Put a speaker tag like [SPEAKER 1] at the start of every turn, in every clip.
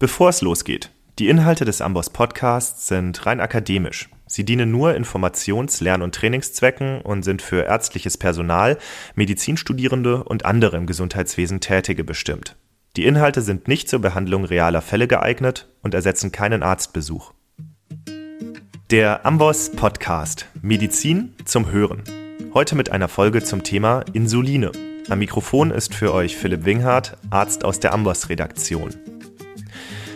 [SPEAKER 1] Bevor es losgeht, die Inhalte des Amboss Podcasts sind rein akademisch. Sie dienen nur Informations-, Lern- und Trainingszwecken und sind für ärztliches Personal, Medizinstudierende und andere im Gesundheitswesen Tätige bestimmt. Die Inhalte sind nicht zur Behandlung realer Fälle geeignet und ersetzen keinen Arztbesuch. Der Amboss Podcast Medizin zum Hören. Heute mit einer Folge zum Thema Insuline. Am Mikrofon ist für euch Philipp Winghardt, Arzt aus der Amboss Redaktion.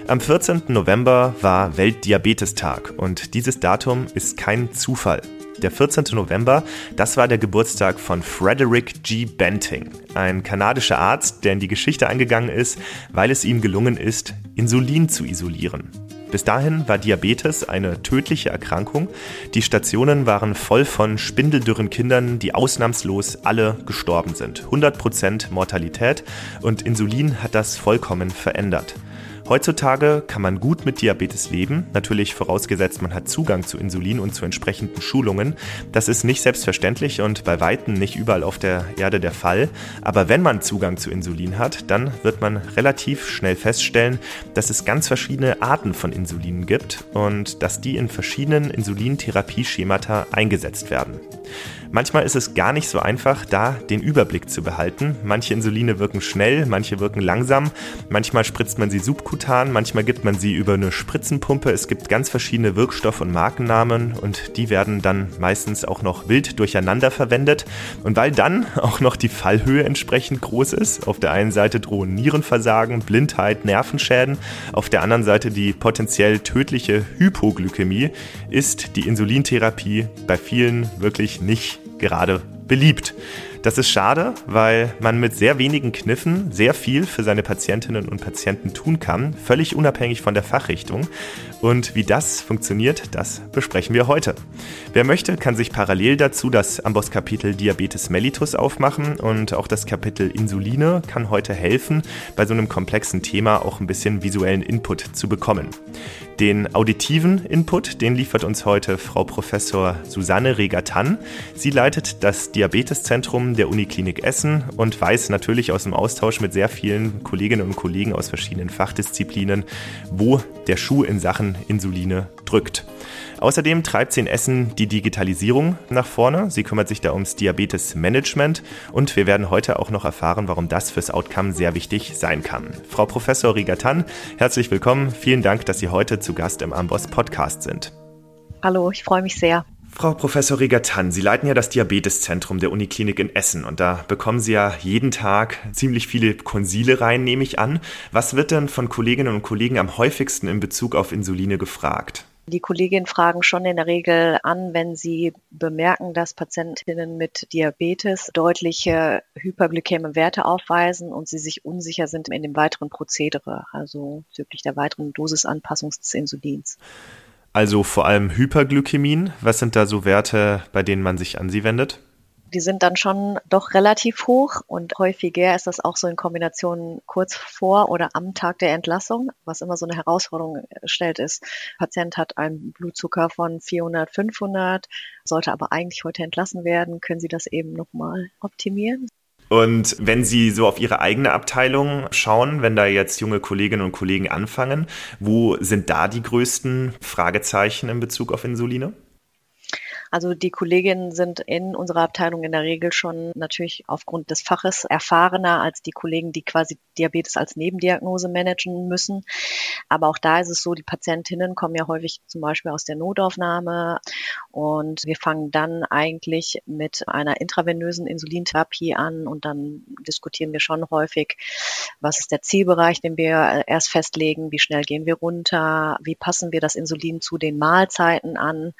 [SPEAKER 1] Am 14. November war Weltdiabetestag und dieses Datum ist kein Zufall. Der 14. November, das war der Geburtstag von Frederick G. Benting, ein kanadischer Arzt, der in die Geschichte eingegangen ist, weil es ihm gelungen ist, Insulin zu isolieren. Bis dahin war Diabetes eine tödliche Erkrankung. Die Stationen waren voll von spindeldürren Kindern, die ausnahmslos alle gestorben sind. 100% Mortalität und Insulin hat das vollkommen verändert. Heutzutage kann man gut mit Diabetes leben, natürlich vorausgesetzt, man hat Zugang zu Insulin und zu entsprechenden Schulungen. Das ist nicht selbstverständlich und bei weitem nicht überall auf der Erde der Fall. Aber wenn man Zugang zu Insulin hat, dann wird man relativ schnell feststellen, dass es ganz verschiedene Arten von Insulinen gibt und dass die in verschiedenen Insulintherapieschemata eingesetzt werden. Manchmal ist es gar nicht so einfach, da den Überblick zu behalten. Manche Insuline wirken schnell, manche wirken langsam. Manchmal spritzt man sie subkutan, manchmal gibt man sie über eine Spritzenpumpe. Es gibt ganz verschiedene Wirkstoff- und Markennamen und die werden dann meistens auch noch wild durcheinander verwendet. Und weil dann auch noch die Fallhöhe entsprechend groß ist, auf der einen Seite drohen Nierenversagen, Blindheit, Nervenschäden, auf der anderen Seite die potenziell tödliche Hypoglykämie, ist die Insulintherapie bei vielen wirklich nicht gerade beliebt. Das ist schade, weil man mit sehr wenigen Kniffen sehr viel für seine Patientinnen und Patienten tun kann, völlig unabhängig von der Fachrichtung. Und wie das funktioniert, das besprechen wir heute. Wer möchte, kann sich parallel dazu das Amboss-Kapitel Diabetes mellitus aufmachen und auch das Kapitel Insuline kann heute helfen, bei so einem komplexen Thema auch ein bisschen visuellen Input zu bekommen. Den auditiven Input, den liefert uns heute Frau Professor Susanne Regatan. Sie leitet das Diabeteszentrum der Uniklinik Essen und weiß natürlich aus dem Austausch mit sehr vielen Kolleginnen und Kollegen aus verschiedenen Fachdisziplinen, wo der Schuh in Sachen Insuline drückt. Außerdem treibt sie in Essen die Digitalisierung nach vorne. Sie kümmert sich da ums Diabetes-Management und wir werden heute auch noch erfahren, warum das fürs Outcome sehr wichtig sein kann. Frau Professor Rigatan, herzlich willkommen. Vielen Dank, dass Sie heute zu Gast im Amboss Podcast sind.
[SPEAKER 2] Hallo, ich freue mich sehr.
[SPEAKER 1] Frau Professor Regatan, Sie leiten ja das Diabeteszentrum der Uniklinik in Essen und da bekommen Sie ja jeden Tag ziemlich viele Konsile rein, nehme ich an. Was wird denn von Kolleginnen und Kollegen am häufigsten in Bezug auf Insuline gefragt?
[SPEAKER 2] Die Kolleginnen fragen schon in der Regel an, wenn sie bemerken, dass Patientinnen mit Diabetes deutliche hyperglykäme Werte aufweisen und sie sich unsicher sind in dem weiteren Prozedere, also bezüglich der weiteren Dosisanpassung des Insulins.
[SPEAKER 1] Also vor allem Hyperglykämien. Was sind da so Werte, bei denen man sich an sie wendet?
[SPEAKER 2] Die sind dann schon doch relativ hoch und häufiger ist das auch so in Kombination kurz vor oder am Tag der Entlassung, was immer so eine Herausforderung stellt ist. Patient hat einen Blutzucker von 400, 500, sollte aber eigentlich heute entlassen werden. Können Sie das eben nochmal optimieren?
[SPEAKER 1] Und wenn Sie so auf Ihre eigene Abteilung schauen, wenn da jetzt junge Kolleginnen und Kollegen anfangen, wo sind da die größten Fragezeichen in Bezug auf Insuline?
[SPEAKER 2] Also die Kolleginnen sind in unserer Abteilung in der Regel schon natürlich aufgrund des Faches erfahrener als die Kollegen, die quasi Diabetes als Nebendiagnose managen müssen. Aber auch da ist es so, die Patientinnen kommen ja häufig zum Beispiel aus der Notaufnahme. Und wir fangen dann eigentlich mit einer intravenösen Insulintherapie an. Und dann diskutieren wir schon häufig, was ist der Zielbereich, den wir erst festlegen, wie schnell gehen wir runter, wie passen wir das Insulin zu den Mahlzeiten an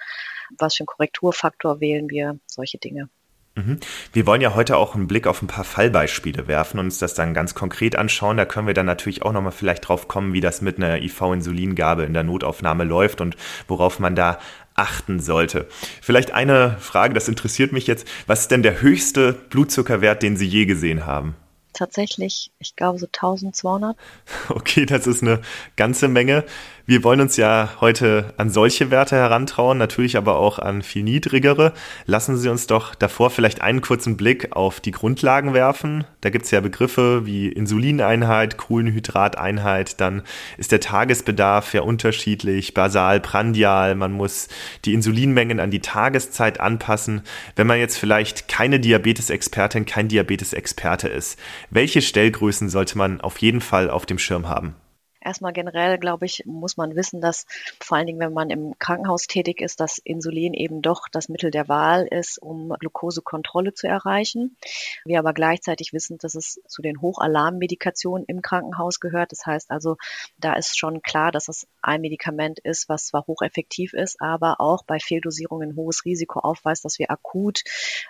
[SPEAKER 2] was für einen Korrekturfaktor wählen wir, solche Dinge.
[SPEAKER 1] Mhm. Wir wollen ja heute auch einen Blick auf ein paar Fallbeispiele werfen und uns das dann ganz konkret anschauen. Da können wir dann natürlich auch nochmal vielleicht drauf kommen, wie das mit einer IV-Insulingabe in der Notaufnahme läuft und worauf man da achten sollte. Vielleicht eine Frage, das interessiert mich jetzt. Was ist denn der höchste Blutzuckerwert, den Sie je gesehen haben?
[SPEAKER 2] tatsächlich, ich glaube, so 1200.
[SPEAKER 1] Okay, das ist eine ganze Menge. Wir wollen uns ja heute an solche Werte herantrauen, natürlich aber auch an viel niedrigere. Lassen Sie uns doch davor vielleicht einen kurzen Blick auf die Grundlagen werfen. Da gibt es ja Begriffe wie Insulineinheit, Kohlenhydrateinheit, dann ist der Tagesbedarf ja unterschiedlich, basal, prandial, man muss die Insulinmengen an die Tageszeit anpassen. Wenn man jetzt vielleicht keine Diabetesexpertin, kein Diabetesexperte ist, welche Stellgrößen sollte man auf jeden Fall auf dem Schirm haben?
[SPEAKER 2] Erstmal generell, glaube ich, muss man wissen, dass vor allen Dingen, wenn man im Krankenhaus tätig ist, dass Insulin eben doch das Mittel der Wahl ist, um Glukosekontrolle zu erreichen. Wir aber gleichzeitig wissen, dass es zu den Hochalarmmedikationen im Krankenhaus gehört. Das heißt also, da ist schon klar, dass es ein Medikament ist, was zwar hocheffektiv ist, aber auch bei Fehldosierungen ein hohes Risiko aufweist, dass wir akut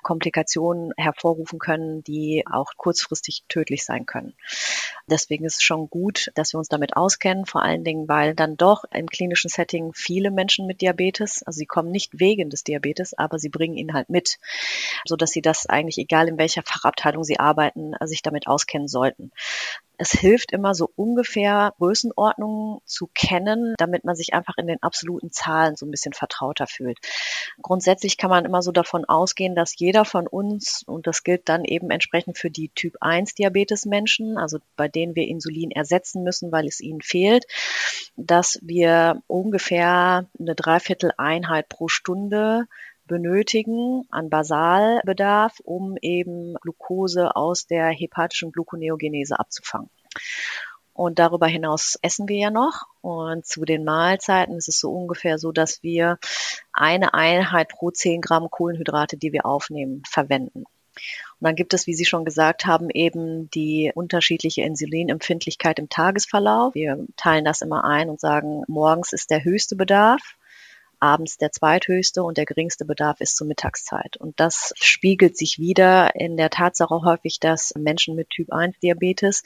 [SPEAKER 2] Komplikationen hervorrufen können, die auch kurzfristig tödlich sein können. Deswegen ist es schon gut, dass wir uns damit auskennen, vor allen Dingen, weil dann doch im klinischen Setting viele Menschen mit Diabetes, also sie kommen nicht wegen des Diabetes, aber sie bringen ihn halt mit, so dass sie das eigentlich egal in welcher Fachabteilung sie arbeiten, sich damit auskennen sollten es hilft immer so ungefähr Größenordnungen zu kennen, damit man sich einfach in den absoluten Zahlen so ein bisschen vertrauter fühlt. Grundsätzlich kann man immer so davon ausgehen, dass jeder von uns, und das gilt dann eben entsprechend für die Typ 1 Diabetes Menschen, also bei denen wir Insulin ersetzen müssen, weil es ihnen fehlt, dass wir ungefähr eine Dreiviertel Einheit pro Stunde benötigen an Basalbedarf, um eben Glucose aus der hepatischen Gluconeogenese abzufangen. Und darüber hinaus essen wir ja noch. Und zu den Mahlzeiten ist es so ungefähr so, dass wir eine Einheit pro 10 Gramm Kohlenhydrate, die wir aufnehmen, verwenden. Und dann gibt es, wie Sie schon gesagt haben, eben die unterschiedliche Insulinempfindlichkeit im Tagesverlauf. Wir teilen das immer ein und sagen, morgens ist der höchste Bedarf, abends der zweithöchste und der geringste Bedarf ist zur Mittagszeit. Und das spiegelt sich wieder in der Tatsache häufig, dass Menschen mit Typ 1 Diabetes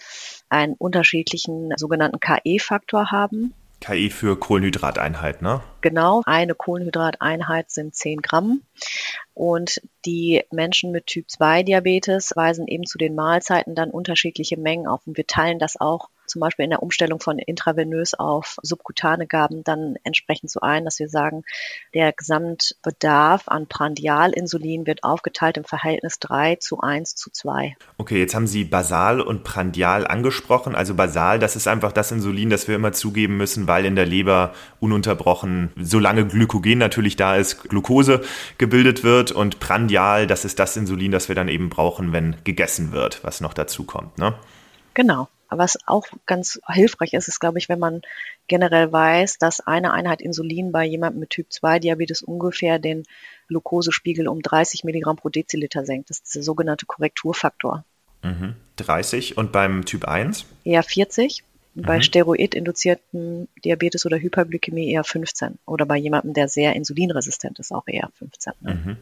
[SPEAKER 2] einen unterschiedlichen sogenannten KE-Faktor haben.
[SPEAKER 1] KI für Kohlenhydrateinheit, ne?
[SPEAKER 2] Genau, eine Kohlenhydrateinheit sind 10 Gramm. Und die Menschen mit Typ 2 Diabetes weisen eben zu den Mahlzeiten dann unterschiedliche Mengen auf. Und wir teilen das auch zum Beispiel in der Umstellung von intravenös auf subkutane Gaben dann entsprechend so ein, dass wir sagen, der Gesamtbedarf an Prandialinsulin wird aufgeteilt im Verhältnis 3 zu 1 zu 2.
[SPEAKER 1] Okay, jetzt haben Sie Basal und Prandial angesprochen. Also Basal, das ist einfach das Insulin, das wir immer zugeben müssen, weil in der Leber ununterbrochen, solange Glykogen natürlich da ist, Glucose gebildet wird und Prandial, das ist das Insulin, das wir dann eben brauchen, wenn gegessen wird, was noch dazu kommt, ne?
[SPEAKER 2] Genau. Was auch ganz hilfreich ist, ist, glaube ich, wenn man generell weiß, dass eine Einheit Insulin bei jemandem mit Typ 2 Diabetes ungefähr den Glukosespiegel um 30 Milligramm pro Deziliter senkt. Das ist der sogenannte Korrekturfaktor.
[SPEAKER 1] Mhm. 30 und beim Typ 1?
[SPEAKER 2] Eher 40. Mhm. Bei steroidinduzierten Diabetes oder Hyperglykämie eher 15. Oder bei jemandem, der sehr insulinresistent ist, auch eher 15. Ne? Mhm.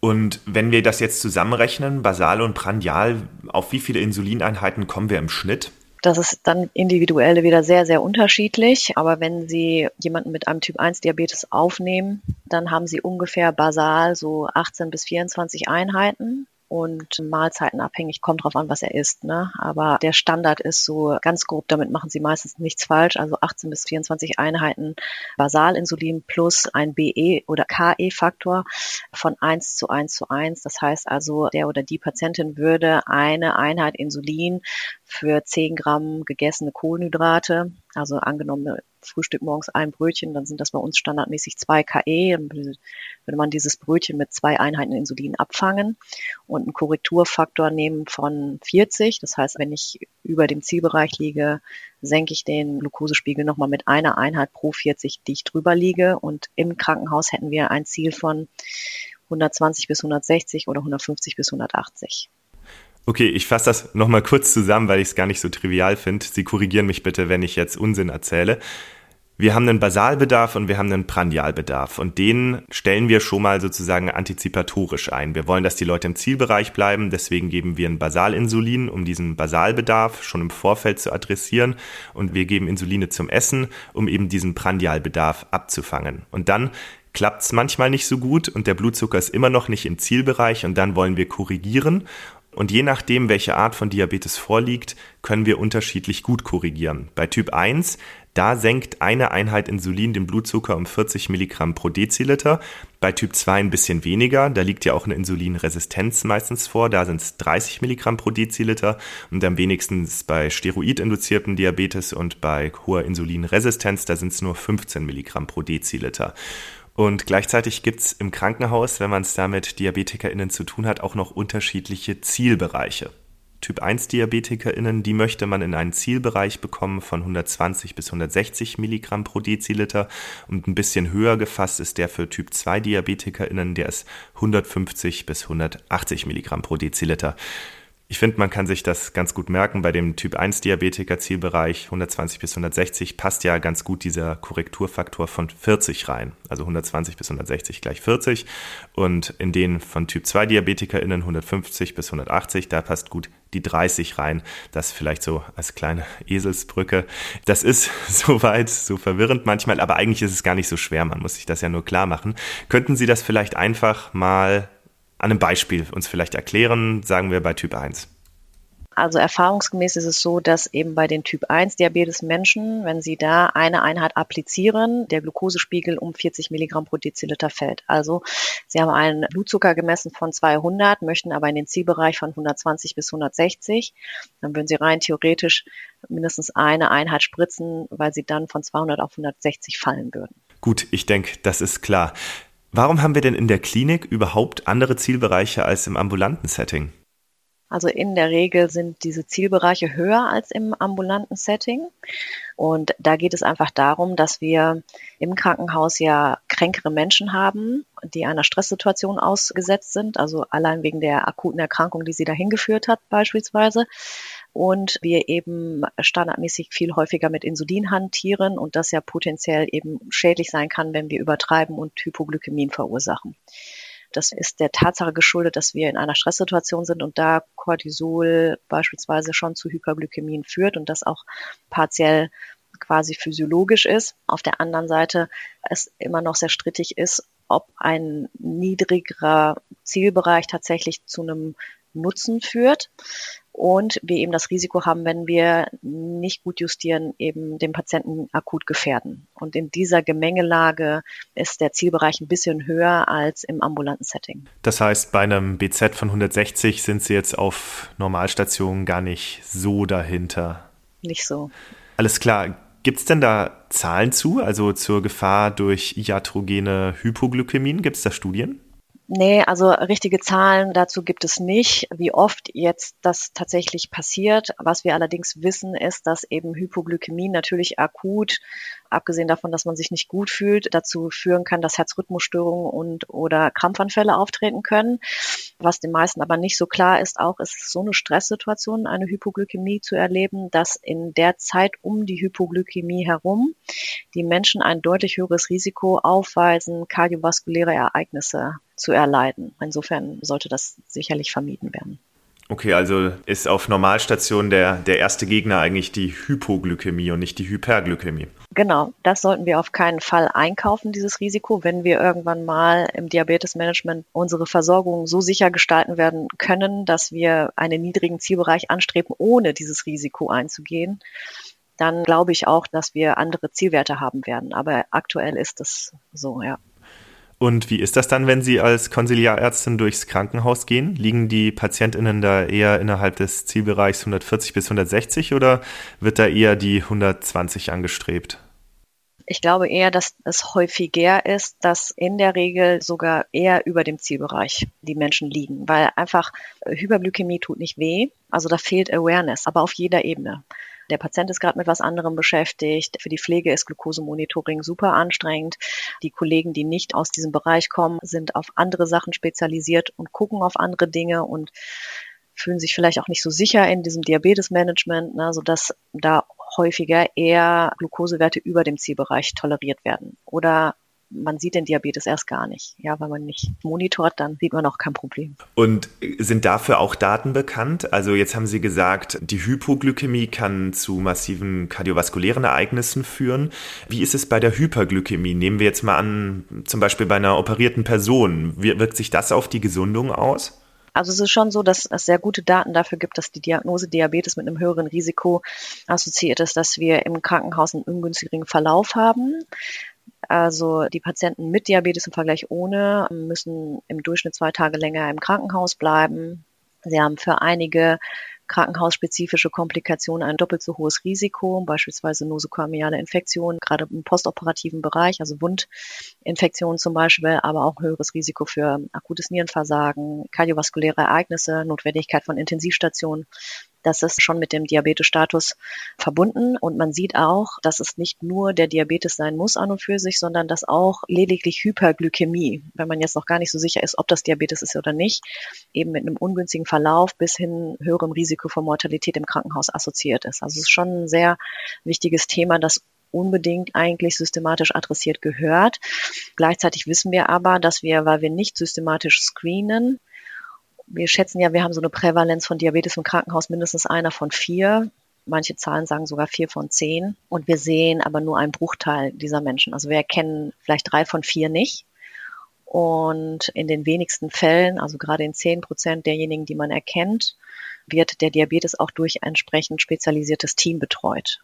[SPEAKER 1] Und wenn wir das jetzt zusammenrechnen, basal und prandial, auf wie viele Insulineinheiten kommen wir im Schnitt?
[SPEAKER 2] Das ist dann individuell wieder sehr, sehr unterschiedlich. Aber wenn Sie jemanden mit einem Typ 1 Diabetes aufnehmen, dann haben Sie ungefähr basal so 18 bis 24 Einheiten und mahlzeitenabhängig, kommt drauf an, was er isst. Ne? Aber der Standard ist so ganz grob, damit machen sie meistens nichts falsch, also 18 bis 24 Einheiten Basalinsulin plus ein BE oder KE-Faktor von 1 zu 1 zu 1. Das heißt also, der oder die Patientin würde eine Einheit Insulin für 10 Gramm gegessene Kohlenhydrate, also angenommen Frühstück morgens ein Brötchen, dann sind das bei uns standardmäßig zwei KE. Dann würde man dieses Brötchen mit zwei Einheiten Insulin abfangen und einen Korrekturfaktor nehmen von 40. Das heißt, wenn ich über dem Zielbereich liege, senke ich den Glukosespiegel nochmal mit einer Einheit pro 40, die ich drüber liege. Und im Krankenhaus hätten wir ein Ziel von 120 bis 160 oder 150 bis 180.
[SPEAKER 1] Okay, ich fasse das nochmal kurz zusammen, weil ich es gar nicht so trivial finde. Sie korrigieren mich bitte, wenn ich jetzt Unsinn erzähle. Wir haben einen Basalbedarf und wir haben einen Prandialbedarf und den stellen wir schon mal sozusagen antizipatorisch ein. Wir wollen, dass die Leute im Zielbereich bleiben, deswegen geben wir ein Basalinsulin, um diesen Basalbedarf schon im Vorfeld zu adressieren und wir geben Insuline zum Essen, um eben diesen Prandialbedarf abzufangen. Und dann klappt es manchmal nicht so gut und der Blutzucker ist immer noch nicht im Zielbereich und dann wollen wir korrigieren Und je nachdem, welche Art von Diabetes vorliegt, können wir unterschiedlich gut korrigieren. Bei Typ 1, da senkt eine Einheit Insulin den Blutzucker um 40 Milligramm pro Deziliter. Bei Typ 2 ein bisschen weniger. Da liegt ja auch eine Insulinresistenz meistens vor. Da sind es 30 Milligramm pro Deziliter. Und am wenigsten bei steroidinduziertem Diabetes und bei hoher Insulinresistenz, da sind es nur 15 Milligramm pro Deziliter. Und gleichzeitig gibt's im Krankenhaus, wenn man es da mit DiabetikerInnen zu tun hat, auch noch unterschiedliche Zielbereiche. Typ 1 DiabetikerInnen, die möchte man in einen Zielbereich bekommen von 120 bis 160 Milligramm pro Deziliter und ein bisschen höher gefasst ist der für Typ 2 DiabetikerInnen, der ist 150 bis 180 Milligramm pro Deziliter. Ich finde, man kann sich das ganz gut merken. Bei dem Typ 1 Diabetiker Zielbereich 120 bis 160 passt ja ganz gut dieser Korrekturfaktor von 40 rein. Also 120 bis 160 gleich 40. Und in den von Typ 2 DiabetikerInnen 150 bis 180, da passt gut die 30 rein. Das vielleicht so als kleine Eselsbrücke. Das ist soweit so verwirrend manchmal, aber eigentlich ist es gar nicht so schwer. Man muss sich das ja nur klar machen. Könnten Sie das vielleicht einfach mal an einem Beispiel uns vielleicht erklären, sagen wir bei Typ 1?
[SPEAKER 2] Also erfahrungsgemäß ist es so, dass eben bei den Typ 1 Diabetes Menschen, wenn sie da eine Einheit applizieren, der Glukosespiegel um 40 Milligramm pro Deziliter fällt. Also sie haben einen Blutzucker gemessen von 200, möchten aber in den Zielbereich von 120 bis 160. Dann würden sie rein theoretisch mindestens eine Einheit spritzen, weil sie dann von 200 auf 160 fallen würden.
[SPEAKER 1] Gut, ich denke, das ist klar. Warum haben wir denn in der Klinik überhaupt andere Zielbereiche als im ambulanten Setting?
[SPEAKER 2] Also in der Regel sind diese Zielbereiche höher als im ambulanten Setting. Und da geht es einfach darum, dass wir im Krankenhaus ja kränkere Menschen haben, die einer Stresssituation ausgesetzt sind, also allein wegen der akuten Erkrankung, die sie dahin geführt hat beispielsweise und wir eben standardmäßig viel häufiger mit Insulin hantieren und das ja potenziell eben schädlich sein kann, wenn wir übertreiben und Hypoglykämien verursachen. Das ist der Tatsache geschuldet, dass wir in einer Stresssituation sind und da Cortisol beispielsweise schon zu Hyperglykämien führt und das auch partiell quasi physiologisch ist. Auf der anderen Seite es immer noch sehr strittig ist, ob ein niedrigerer Zielbereich tatsächlich zu einem Nutzen führt und wir eben das Risiko haben, wenn wir nicht gut justieren, eben den Patienten akut gefährden. Und in dieser Gemengelage ist der Zielbereich ein bisschen höher als im ambulanten Setting.
[SPEAKER 1] Das heißt, bei einem BZ von 160 sind Sie jetzt auf Normalstationen gar nicht so dahinter.
[SPEAKER 2] Nicht so.
[SPEAKER 1] Alles klar. Gibt es denn da Zahlen zu, also zur Gefahr durch iatrogene Hypoglykämien? Gibt es da Studien?
[SPEAKER 2] Nee, also richtige Zahlen dazu gibt es nicht, wie oft jetzt das tatsächlich passiert. Was wir allerdings wissen, ist, dass eben Hypoglykämie natürlich akut, abgesehen davon, dass man sich nicht gut fühlt, dazu führen kann, dass Herzrhythmusstörungen und oder Krampfanfälle auftreten können. Was den meisten aber nicht so klar ist, auch ist so eine Stresssituation, eine Hypoglykämie zu erleben, dass in der Zeit um die Hypoglykämie herum die Menschen ein deutlich höheres Risiko aufweisen, kardiovaskuläre Ereignisse zu erleiden. Insofern sollte das sicherlich vermieden werden.
[SPEAKER 1] Okay, also ist auf Normalstation der, der erste Gegner eigentlich die Hypoglykämie und nicht die Hyperglykämie.
[SPEAKER 2] Genau, das sollten wir auf keinen Fall einkaufen, dieses Risiko, wenn wir irgendwann mal im Diabetesmanagement unsere Versorgung so sicher gestalten werden können, dass wir einen niedrigen Zielbereich anstreben, ohne dieses Risiko einzugehen. Dann glaube ich auch, dass wir andere Zielwerte haben werden. Aber aktuell ist es so, ja.
[SPEAKER 1] Und wie ist das dann, wenn Sie als Konsiliarärztin durchs Krankenhaus gehen? Liegen die PatientInnen da eher innerhalb des Zielbereichs 140 bis 160 oder wird da eher die 120 angestrebt?
[SPEAKER 2] Ich glaube eher, dass es häufiger ist, dass in der Regel sogar eher über dem Zielbereich die Menschen liegen, weil einfach Hyperglykämie tut nicht weh. Also da fehlt Awareness, aber auf jeder Ebene. Der Patient ist gerade mit was anderem beschäftigt. Für die Pflege ist Glukosemonitoring super anstrengend. Die Kollegen, die nicht aus diesem Bereich kommen, sind auf andere Sachen spezialisiert und gucken auf andere Dinge und fühlen sich vielleicht auch nicht so sicher in diesem Diabetesmanagement, ne, sodass da häufiger eher Glukosewerte über dem Zielbereich toleriert werden. Oder man sieht den Diabetes erst gar nicht. Ja, weil man nicht monitort, dann sieht man auch kein Problem.
[SPEAKER 1] Und sind dafür auch Daten bekannt? Also jetzt haben Sie gesagt, die Hypoglykämie kann zu massiven kardiovaskulären Ereignissen führen. Wie ist es bei der Hyperglykämie? Nehmen wir jetzt mal an, zum Beispiel bei einer operierten Person. Wie wirkt sich das auf die Gesundung aus?
[SPEAKER 2] Also es ist schon so, dass es sehr gute Daten dafür gibt, dass die Diagnose Diabetes mit einem höheren Risiko assoziiert ist, dass wir im Krankenhaus einen ungünstigeren Verlauf haben. Also die Patienten mit Diabetes im Vergleich ohne müssen im Durchschnitt zwei Tage länger im Krankenhaus bleiben. Sie haben für einige krankenhausspezifische Komplikationen ein doppelt so hohes Risiko, beispielsweise nosokomiale Infektionen, gerade im postoperativen Bereich, also Wundinfektionen zum Beispiel, aber auch höheres Risiko für akutes Nierenversagen, kardiovaskuläre Ereignisse, Notwendigkeit von Intensivstationen. Das ist schon mit dem Diabetesstatus verbunden. Und man sieht auch, dass es nicht nur der Diabetes sein muss an und für sich, sondern dass auch lediglich Hyperglykämie, wenn man jetzt noch gar nicht so sicher ist, ob das Diabetes ist oder nicht, eben mit einem ungünstigen Verlauf bis hin höherem Risiko für Mortalität im Krankenhaus assoziiert ist. Also es ist schon ein sehr wichtiges Thema, das unbedingt eigentlich systematisch adressiert gehört. Gleichzeitig wissen wir aber, dass wir, weil wir nicht systematisch screenen, wir schätzen ja, wir haben so eine Prävalenz von Diabetes im Krankenhaus mindestens einer von vier. Manche Zahlen sagen sogar vier von zehn. Und wir sehen aber nur einen Bruchteil dieser Menschen. Also wir erkennen vielleicht drei von vier nicht. Und in den wenigsten Fällen, also gerade in zehn Prozent derjenigen, die man erkennt, wird der Diabetes auch durch entsprechend spezialisiertes Team betreut.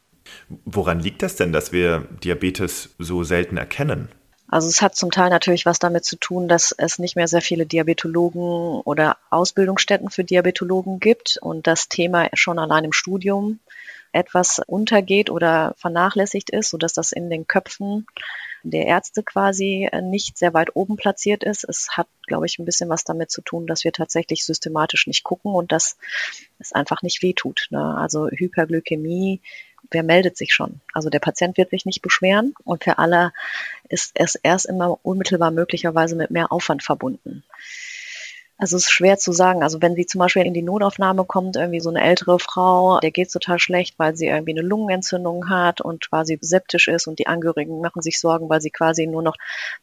[SPEAKER 1] Woran liegt das denn, dass wir Diabetes so selten erkennen?
[SPEAKER 2] Also es hat zum Teil natürlich was damit zu tun, dass es nicht mehr sehr viele Diabetologen oder Ausbildungsstätten für Diabetologen gibt und das Thema schon allein im Studium etwas untergeht oder vernachlässigt ist, sodass das in den Köpfen der Ärzte quasi nicht sehr weit oben platziert ist. Es hat, glaube ich, ein bisschen was damit zu tun, dass wir tatsächlich systematisch nicht gucken und dass es einfach nicht wehtut. Ne? Also Hyperglykämie wer meldet sich schon? Also der Patient wird sich nicht beschweren und für alle ist es erst immer unmittelbar möglicherweise mit mehr Aufwand verbunden. Also es ist schwer zu sagen. Also wenn sie zum Beispiel in die Notaufnahme kommt, irgendwie so eine ältere Frau, der geht total schlecht, weil sie irgendwie eine Lungenentzündung hat und quasi septisch ist und die Angehörigen machen sich Sorgen, weil sie quasi nur noch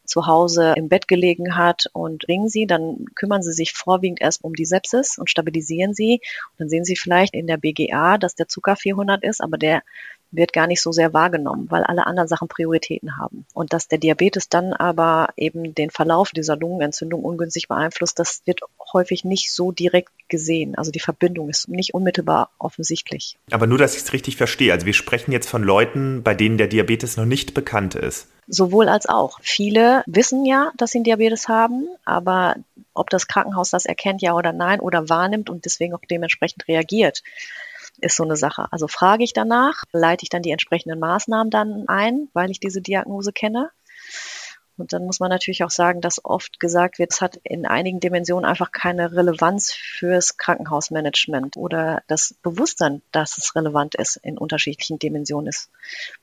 [SPEAKER 2] zu Hause im Bett gelegen hat und ringen sie, dann kümmern sie sich vorwiegend erst um die Sepsis und stabilisieren sie. Und dann sehen sie vielleicht in der BGA, dass der Zucker 400 ist, aber der wird gar nicht so sehr wahrgenommen, weil alle anderen Sachen Prioritäten haben. Und dass der Diabetes dann aber eben den Verlauf dieser Lungenentzündung ungünstig beeinflusst, das wird häufig nicht so direkt gesehen. Also die Verbindung ist nicht unmittelbar offensichtlich.
[SPEAKER 1] Aber nur, dass ich es richtig verstehe. Also wir sprechen jetzt von Leuten, bei denen der Diabetes noch nicht bekannt ist.
[SPEAKER 2] Sowohl als auch. Viele wissen ja, dass sie einen Diabetes haben, aber ob das Krankenhaus das erkennt, ja oder nein, oder wahrnimmt und deswegen auch dementsprechend reagiert, ist so eine Sache. Also frage ich danach, leite ich dann die entsprechenden Maßnahmen dann ein, weil ich diese Diagnose kenne. Und dann muss man natürlich auch sagen, dass oft gesagt wird, es hat in einigen Dimensionen einfach keine Relevanz fürs Krankenhausmanagement oder das Bewusstsein, dass es relevant ist in unterschiedlichen Dimensionen, ist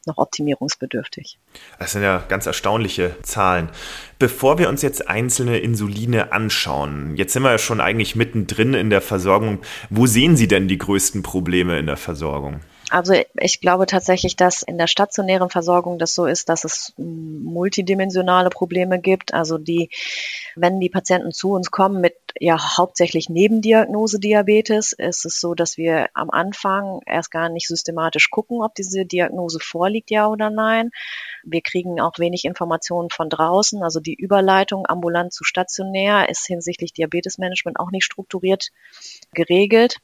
[SPEAKER 2] noch optimierungsbedürftig.
[SPEAKER 1] Das sind ja ganz erstaunliche Zahlen. Bevor wir uns jetzt einzelne Insuline anschauen, jetzt sind wir ja schon eigentlich mittendrin in der Versorgung. Wo sehen Sie denn die größten Probleme in der Versorgung?
[SPEAKER 2] Also ich glaube tatsächlich, dass in der stationären Versorgung das so ist, dass es multidimensionale Probleme gibt. Also die, wenn die Patienten zu uns kommen mit ja hauptsächlich Nebendiagnose Diabetes, ist es so, dass wir am Anfang erst gar nicht systematisch gucken, ob diese Diagnose vorliegt, ja oder nein. Wir kriegen auch wenig Informationen von draußen. Also die Überleitung ambulant zu stationär ist hinsichtlich Diabetesmanagement auch nicht strukturiert geregelt.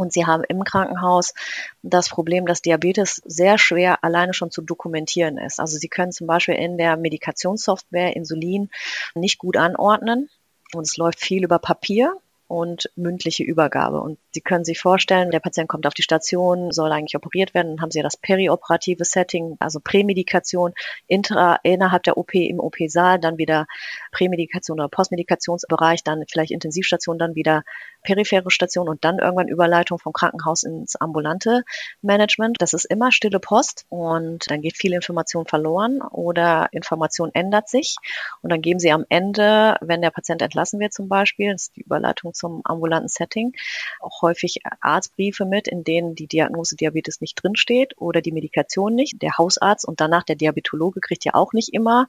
[SPEAKER 2] Und sie haben im Krankenhaus das Problem, dass Diabetes sehr schwer alleine schon zu dokumentieren ist. Also sie können zum Beispiel in der Medikationssoftware Insulin nicht gut anordnen. Und es läuft viel über Papier und mündliche Übergabe. Und Sie können sich vorstellen, der Patient kommt auf die Station, soll eigentlich operiert werden, dann haben Sie ja das perioperative Setting, also Prämedikation intra, innerhalb der OP im OP-Saal, dann wieder Prämedikation oder Postmedikationsbereich, dann vielleicht Intensivstation, dann wieder periphere Station und dann irgendwann Überleitung vom Krankenhaus ins ambulante Management. Das ist immer stille Post und dann geht viel Information verloren oder Information ändert sich und dann geben Sie am Ende, wenn der Patient entlassen wird zum Beispiel, das ist die Überleitung zum ambulanten Setting, auch häufig Arztbriefe mit, in denen die Diagnose Diabetes nicht drinsteht oder die Medikation nicht. Der Hausarzt und danach der Diabetologe kriegt ja auch nicht immer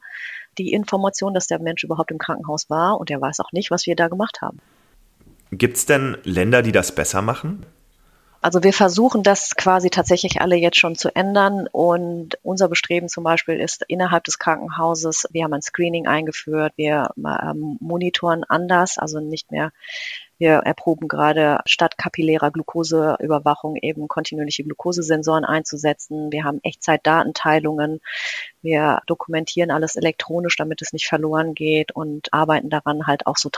[SPEAKER 2] die Information, dass der Mensch überhaupt im Krankenhaus war und er weiß auch nicht, was wir da gemacht haben.
[SPEAKER 1] Gibt es denn Länder, die das besser machen?
[SPEAKER 2] Also wir versuchen das quasi tatsächlich alle jetzt schon zu ändern und unser Bestreben zum Beispiel ist innerhalb des Krankenhauses, wir haben ein Screening eingeführt, wir ähm, monitoren anders, also nicht mehr Wir erproben gerade statt kapillärer Glukoseüberwachung eben kontinuierliche Glukosesensoren einzusetzen. Wir haben Echtzeitdatenteilungen. Wir dokumentieren alles elektronisch, damit es nicht verloren geht und arbeiten daran, halt auch so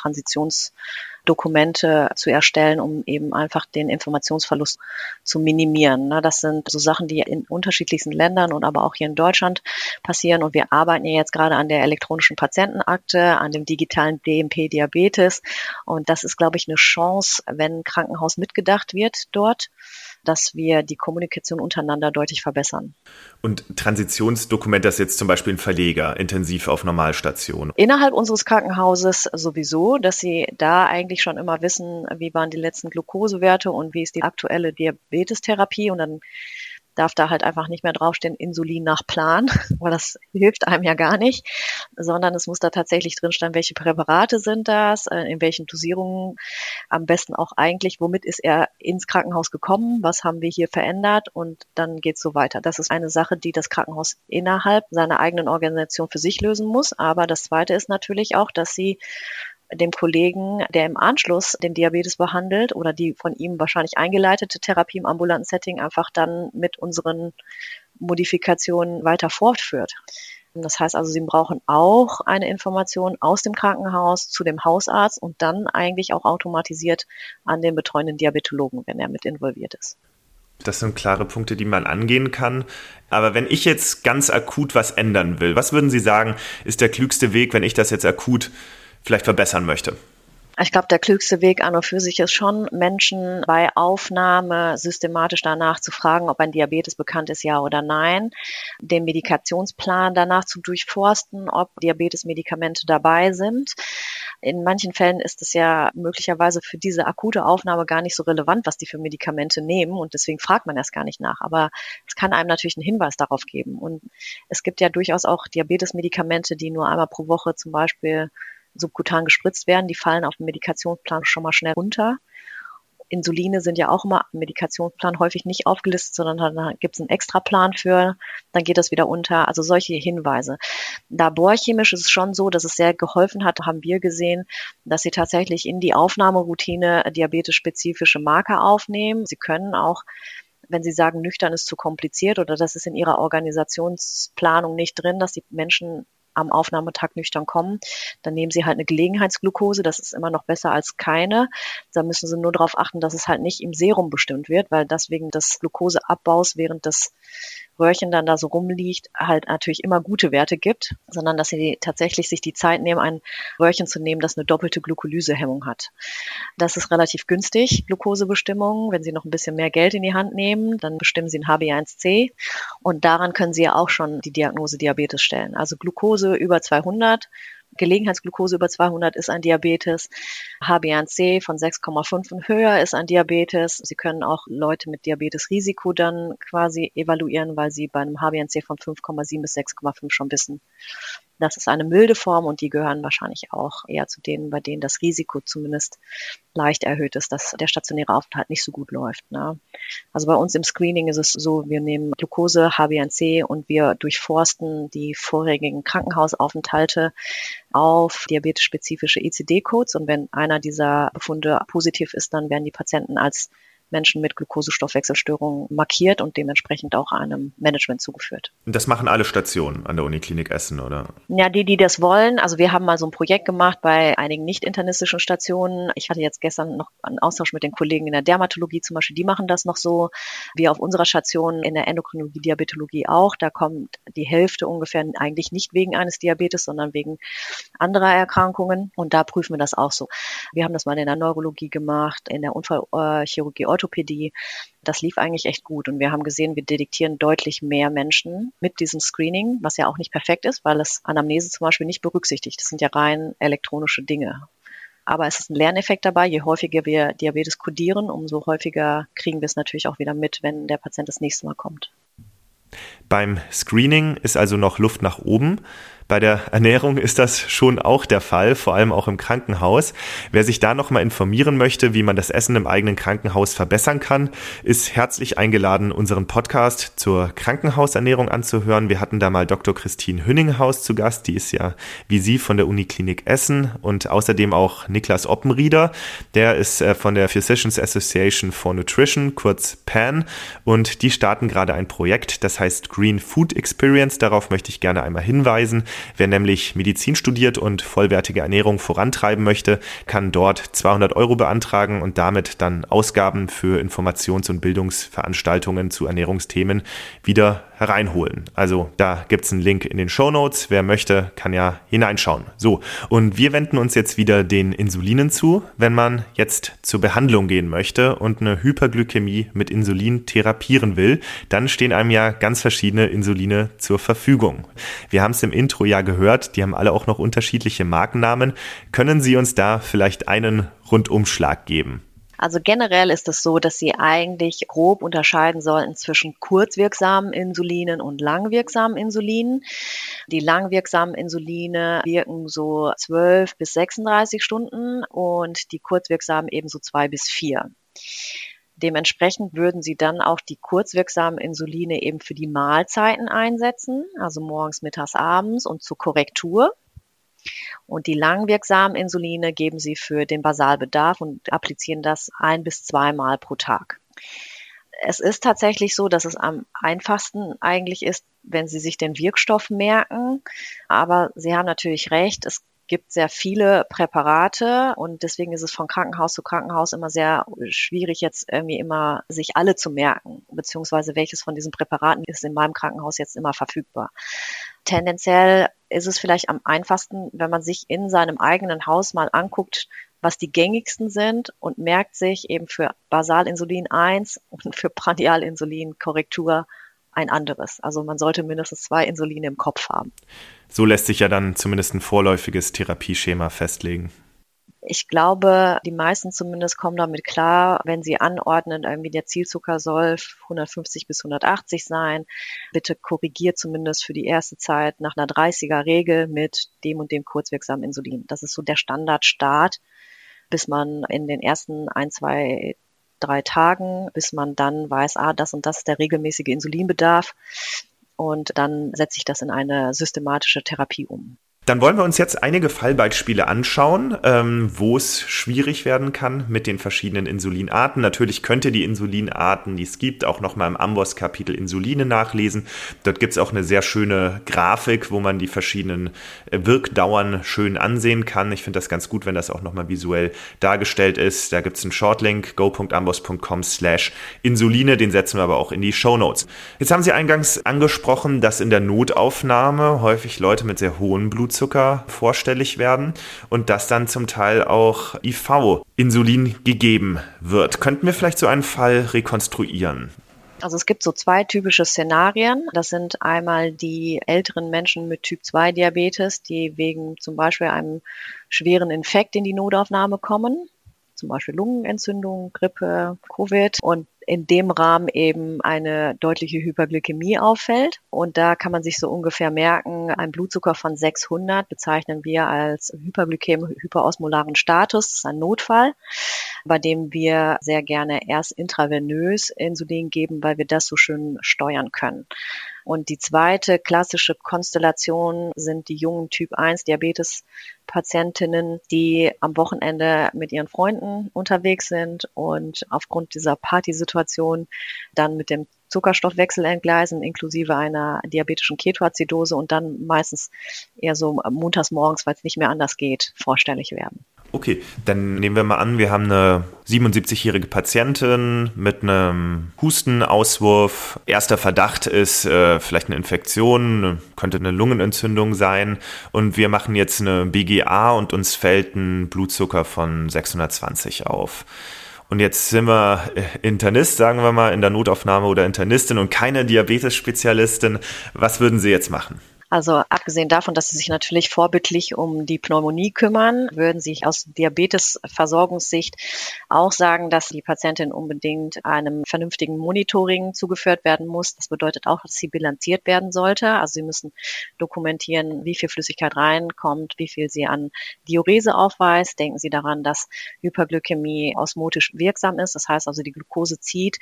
[SPEAKER 2] Transitionsdokumente zu erstellen, um eben einfach den Informationsverlust zu minimieren. Das sind so Sachen, die in unterschiedlichsten Ländern und aber auch hier in Deutschland passieren. Und wir arbeiten ja jetzt gerade an der elektronischen Patientenakte, an dem digitalen DMP Diabetes. Und das ist, glaube ich, eine Chance, wenn Krankenhaus mitgedacht wird dort, dass wir die Kommunikation untereinander deutlich verbessern.
[SPEAKER 1] Und Transitionsdokument, das jetzt zum Beispiel ein Verleger, intensiv auf Normalstation.
[SPEAKER 2] Innerhalb unseres Krankenhauses sowieso, dass sie da eigentlich schon immer wissen, wie waren die letzten Glukosewerte und wie ist die aktuelle Diabetestherapie und dann darf da halt einfach nicht mehr draufstehen Insulin nach Plan, weil das hilft einem ja gar nicht, sondern es muss da tatsächlich drinstehen, welche Präparate sind das, äh, in welchen Dosierungen, am besten auch eigentlich, womit ist er ins Krankenhaus gekommen, was haben wir hier verändert und dann geht's so weiter. Das ist eine Sache, die das Krankenhaus innerhalb seiner eigenen Organisation für sich lösen muss. Aber das Zweite ist natürlich auch, dass sie dem Kollegen, der im Anschluss den Diabetes behandelt oder die von ihm wahrscheinlich eingeleitete Therapie im ambulanten Setting einfach dann mit unseren Modifikationen weiter fortführt. Das heißt also, Sie brauchen auch eine Information aus dem Krankenhaus zu dem Hausarzt und dann eigentlich auch automatisiert an den betreuenden Diabetologen, wenn er mit involviert ist.
[SPEAKER 1] Das sind klare Punkte, die man angehen kann. Aber wenn ich jetzt ganz akut was ändern will, was würden Sie sagen, ist der klügste Weg, wenn ich das jetzt akut vielleicht verbessern möchte?
[SPEAKER 2] Ich glaube, der klügste Weg an und für sich ist schon, Menschen bei Aufnahme systematisch danach zu fragen, ob ein Diabetes bekannt ist, ja oder nein, den Medikationsplan danach zu durchforsten, ob Diabetesmedikamente dabei sind. In manchen Fällen ist es ja möglicherweise für diese akute Aufnahme gar nicht so relevant, was die für Medikamente nehmen und deswegen fragt man erst gar nicht nach. Aber es kann einem natürlich einen Hinweis darauf geben. Und es gibt ja durchaus auch Diabetesmedikamente, die nur einmal pro Woche zum Beispiel subkutan gespritzt werden, die fallen auf dem Medikationsplan schon mal schnell runter. Insuline sind ja auch immer im Medikationsplan häufig nicht aufgelistet, sondern da gibt es einen Extraplan für, dann geht das wieder unter. Also solche Hinweise. Laborchemisch ist es schon so, dass es sehr geholfen hat, haben wir gesehen, dass sie tatsächlich in die Aufnahmeroutine diabetes-spezifische Marker aufnehmen. Sie können auch wenn Sie sagen, nüchtern ist zu kompliziert oder das ist in Ihrer Organisationsplanung nicht drin, dass die Menschen am Aufnahmetag nüchtern kommen, dann nehmen sie halt eine Gelegenheitsglukose. Das ist immer noch besser als keine. Da müssen sie nur darauf achten, dass es halt nicht im Serum bestimmt wird, weil das wegen des Glukoseabbaus während des Röhrchen dann da so rumliegt, halt natürlich immer gute Werte gibt, sondern dass sie tatsächlich sich die Zeit nehmen, ein Röhrchen zu nehmen, das eine doppelte Glukolysehemmung hat. Das ist relativ günstig, Glukosebestimmung. Wenn Sie noch ein bisschen mehr Geld in die Hand nehmen, dann bestimmen Sie ein HB1C und daran können Sie ja auch schon die Diagnose Diabetes stellen. Also Glukose über 200 Gelegenheitsglucose über 200 ist ein Diabetes. HbA1c von 6,5 und höher ist ein Diabetes. Sie können auch Leute mit Diabetesrisiko dann quasi evaluieren, weil sie bei einem HbA1c von 5,7 bis 6,5 schon wissen, das ist eine milde Form und die gehören wahrscheinlich auch eher zu denen, bei denen das Risiko zumindest leicht erhöht ist, dass der stationäre Aufenthalt nicht so gut läuft. Ne? Also bei uns im Screening ist es so, wir nehmen Glucose, HbA1c und wir durchforsten die vorherigen Krankenhausaufenthalte auf diabetesspezifische ICD-Codes und wenn einer dieser Befunde positiv ist, dann werden die Patienten als Menschen mit Glukosestoffwechselstörungen markiert und dementsprechend auch einem Management zugeführt.
[SPEAKER 1] Das machen alle Stationen an der Uniklinik Essen, oder?
[SPEAKER 2] Ja, die, die das wollen. Also wir haben mal so ein Projekt gemacht bei einigen nicht internistischen Stationen. Ich hatte jetzt gestern noch einen Austausch mit den Kollegen in der Dermatologie zum Beispiel. Die machen das noch so. Wir auf unserer Station in der Endokrinologie, Diabetologie auch. Da kommt die Hälfte ungefähr eigentlich nicht wegen eines Diabetes, sondern wegen anderer Erkrankungen. Und da prüfen wir das auch so. Wir haben das mal in der Neurologie gemacht, in der Unfallchirurgie, Orthopädie. Das lief eigentlich echt gut und wir haben gesehen, wir detektieren deutlich mehr Menschen mit diesem Screening, was ja auch nicht perfekt ist, weil es Anamnese zum Beispiel nicht berücksichtigt. Das sind ja rein elektronische Dinge. Aber es ist ein Lerneffekt dabei. Je häufiger wir Diabetes kodieren, umso häufiger kriegen wir es natürlich auch wieder mit, wenn der Patient das nächste Mal kommt.
[SPEAKER 1] Beim Screening ist also noch Luft nach oben. Bei der Ernährung ist das schon auch der Fall, vor allem auch im Krankenhaus. Wer sich da nochmal informieren möchte, wie man das Essen im eigenen Krankenhaus verbessern kann, ist herzlich eingeladen, unseren Podcast zur Krankenhausernährung anzuhören. Wir hatten da mal Dr. Christine Hünninghaus zu Gast, die ist ja wie Sie von der Uniklinik Essen und außerdem auch Niklas Oppenrieder, der ist äh, von der Physicians Association for Nutrition, kurz PAN, und die starten gerade ein Projekt, das heißt Green Food Experience. Darauf möchte ich gerne einmal hinweisen. Wer nämlich Medizin studiert und vollwertige Ernährung vorantreiben möchte, kann dort 200 Euro beantragen und damit dann Ausgaben für Informations- und Bildungsveranstaltungen zu Ernährungsthemen wieder hereinholen. Also da gibt's einen Link in den Show Notes. Wer möchte, kann ja hineinschauen. So, und wir wenden uns jetzt wieder den Insulinen zu, wenn man jetzt zur Behandlung gehen möchte und eine Hyperglykämie mit Insulin therapieren will, dann stehen einem ja ganz verschiedene Insuline zur Verfügung. Wir haben es im Intro ja gehört, die haben alle auch noch unterschiedliche Markennamen. Können Sie uns da vielleicht einen Rundumschlag geben?
[SPEAKER 2] Also generell ist es so, dass Sie eigentlich grob unterscheiden sollten zwischen kurzwirksamen Insulinen und langwirksamen Insulinen. Die langwirksamen Insuline wirken so 12 bis 36 Stunden und die kurzwirksamen ebenso zwei bis vier. Dementsprechend würden Sie dann auch die kurzwirksamen Insuline eben für die Mahlzeiten einsetzen, also morgens, mittags, abends und zur Korrektur. Und die langwirksamen Insuline geben Sie für den Basalbedarf und applizieren das ein bis zweimal pro Tag. Es ist tatsächlich so, dass es am einfachsten eigentlich ist, wenn Sie sich den Wirkstoff merken. Aber Sie haben natürlich recht, es gibt sehr viele Präparate und deswegen ist es von Krankenhaus zu Krankenhaus immer sehr schwierig, jetzt irgendwie immer sich alle zu merken, beziehungsweise welches von diesen Präparaten ist in meinem Krankenhaus jetzt immer verfügbar. Tendenziell ist es vielleicht am einfachsten, wenn man sich in seinem eigenen Haus mal anguckt, was die gängigsten sind und merkt sich eben für Basalinsulin 1 und für Prandialinsulin Korrektur ein anderes. Also man sollte mindestens zwei Insuline im Kopf haben.
[SPEAKER 1] So lässt sich ja dann zumindest ein vorläufiges Therapieschema festlegen.
[SPEAKER 2] Ich glaube, die meisten zumindest kommen damit klar, wenn sie anordnen, irgendwie der Zielzucker soll 150 bis 180 sein. Bitte korrigiert zumindest für die erste Zeit nach einer 30er Regel mit dem und dem kurzwirksamen Insulin. Das ist so der Standardstart, bis man in den ersten ein, zwei, drei Tagen, bis man dann weiß, ah, das und das ist der regelmäßige Insulinbedarf. Und dann setze ich das in eine systematische Therapie um.
[SPEAKER 1] Dann wollen wir uns jetzt einige Fallbeispiele anschauen, ähm, wo es schwierig werden kann mit den verschiedenen Insulinarten. Natürlich könnt ihr die Insulinarten, die es gibt, auch nochmal im Amboss-Kapitel Insuline nachlesen. Dort gibt es auch eine sehr schöne Grafik, wo man die verschiedenen äh, Wirkdauern schön ansehen kann. Ich finde das ganz gut, wenn das auch nochmal visuell dargestellt ist. Da gibt es einen Shortlink, go.amboss.com slash Insuline, den setzen wir aber auch in die Show Notes. Jetzt haben Sie eingangs angesprochen, dass in der Notaufnahme häufig Leute mit sehr hohen Blut Blutzucker vorstellig werden und dass dann zum Teil auch IV-Insulin gegeben wird. Könnten wir vielleicht so einen Fall rekonstruieren?
[SPEAKER 2] Also es gibt so zwei typische Szenarien. Das sind einmal die älteren Menschen mit Typ 2 Diabetes, die wegen zum Beispiel einem schweren Infekt in die Notaufnahme kommen zum Beispiel Lungenentzündung, Grippe, Covid und in dem Rahmen eben eine deutliche Hyperglykämie auffällt. Und da kann man sich so ungefähr merken, ein Blutzucker von 600 bezeichnen wir als Hyperglykäm hyperosmolaren Status. Das ist ein Notfall, bei dem wir sehr gerne erst intravenös Insulin geben, weil wir das so schön steuern können. Und die zweite klassische Konstellation sind die jungen Typ 1 Diabetes Patientinnen, die am Wochenende mit ihren Freunden unterwegs sind und aufgrund dieser Partysituation dann mit dem Zuckerstoffwechsel entgleisen, inklusive einer diabetischen Ketoazidose und dann meistens eher so montags morgens, weil es nicht mehr anders geht, vorstellig werden.
[SPEAKER 1] Okay, dann nehmen wir mal an, wir haben eine 77-jährige Patientin mit einem Hustenauswurf. Erster Verdacht ist äh, vielleicht eine Infektion, könnte eine Lungenentzündung sein. Und wir machen jetzt eine BGA und uns fällt ein Blutzucker von 620 auf. Und jetzt sind wir äh, Internist, sagen wir mal, in der Notaufnahme oder Internistin und keine Diabetes-Spezialistin. Was würden Sie jetzt machen?
[SPEAKER 2] Also abgesehen davon, dass sie sich natürlich vorbildlich um die Pneumonie kümmern, würden sie aus Diabetesversorgungssicht auch sagen, dass die Patientin unbedingt einem vernünftigen Monitoring zugeführt werden muss. Das bedeutet auch, dass sie bilanziert werden sollte. Also sie müssen dokumentieren, wie viel Flüssigkeit reinkommt, wie viel sie an Diurese aufweist. Denken Sie daran, dass Hyperglykämie osmotisch wirksam ist. Das heißt also, die Glucose zieht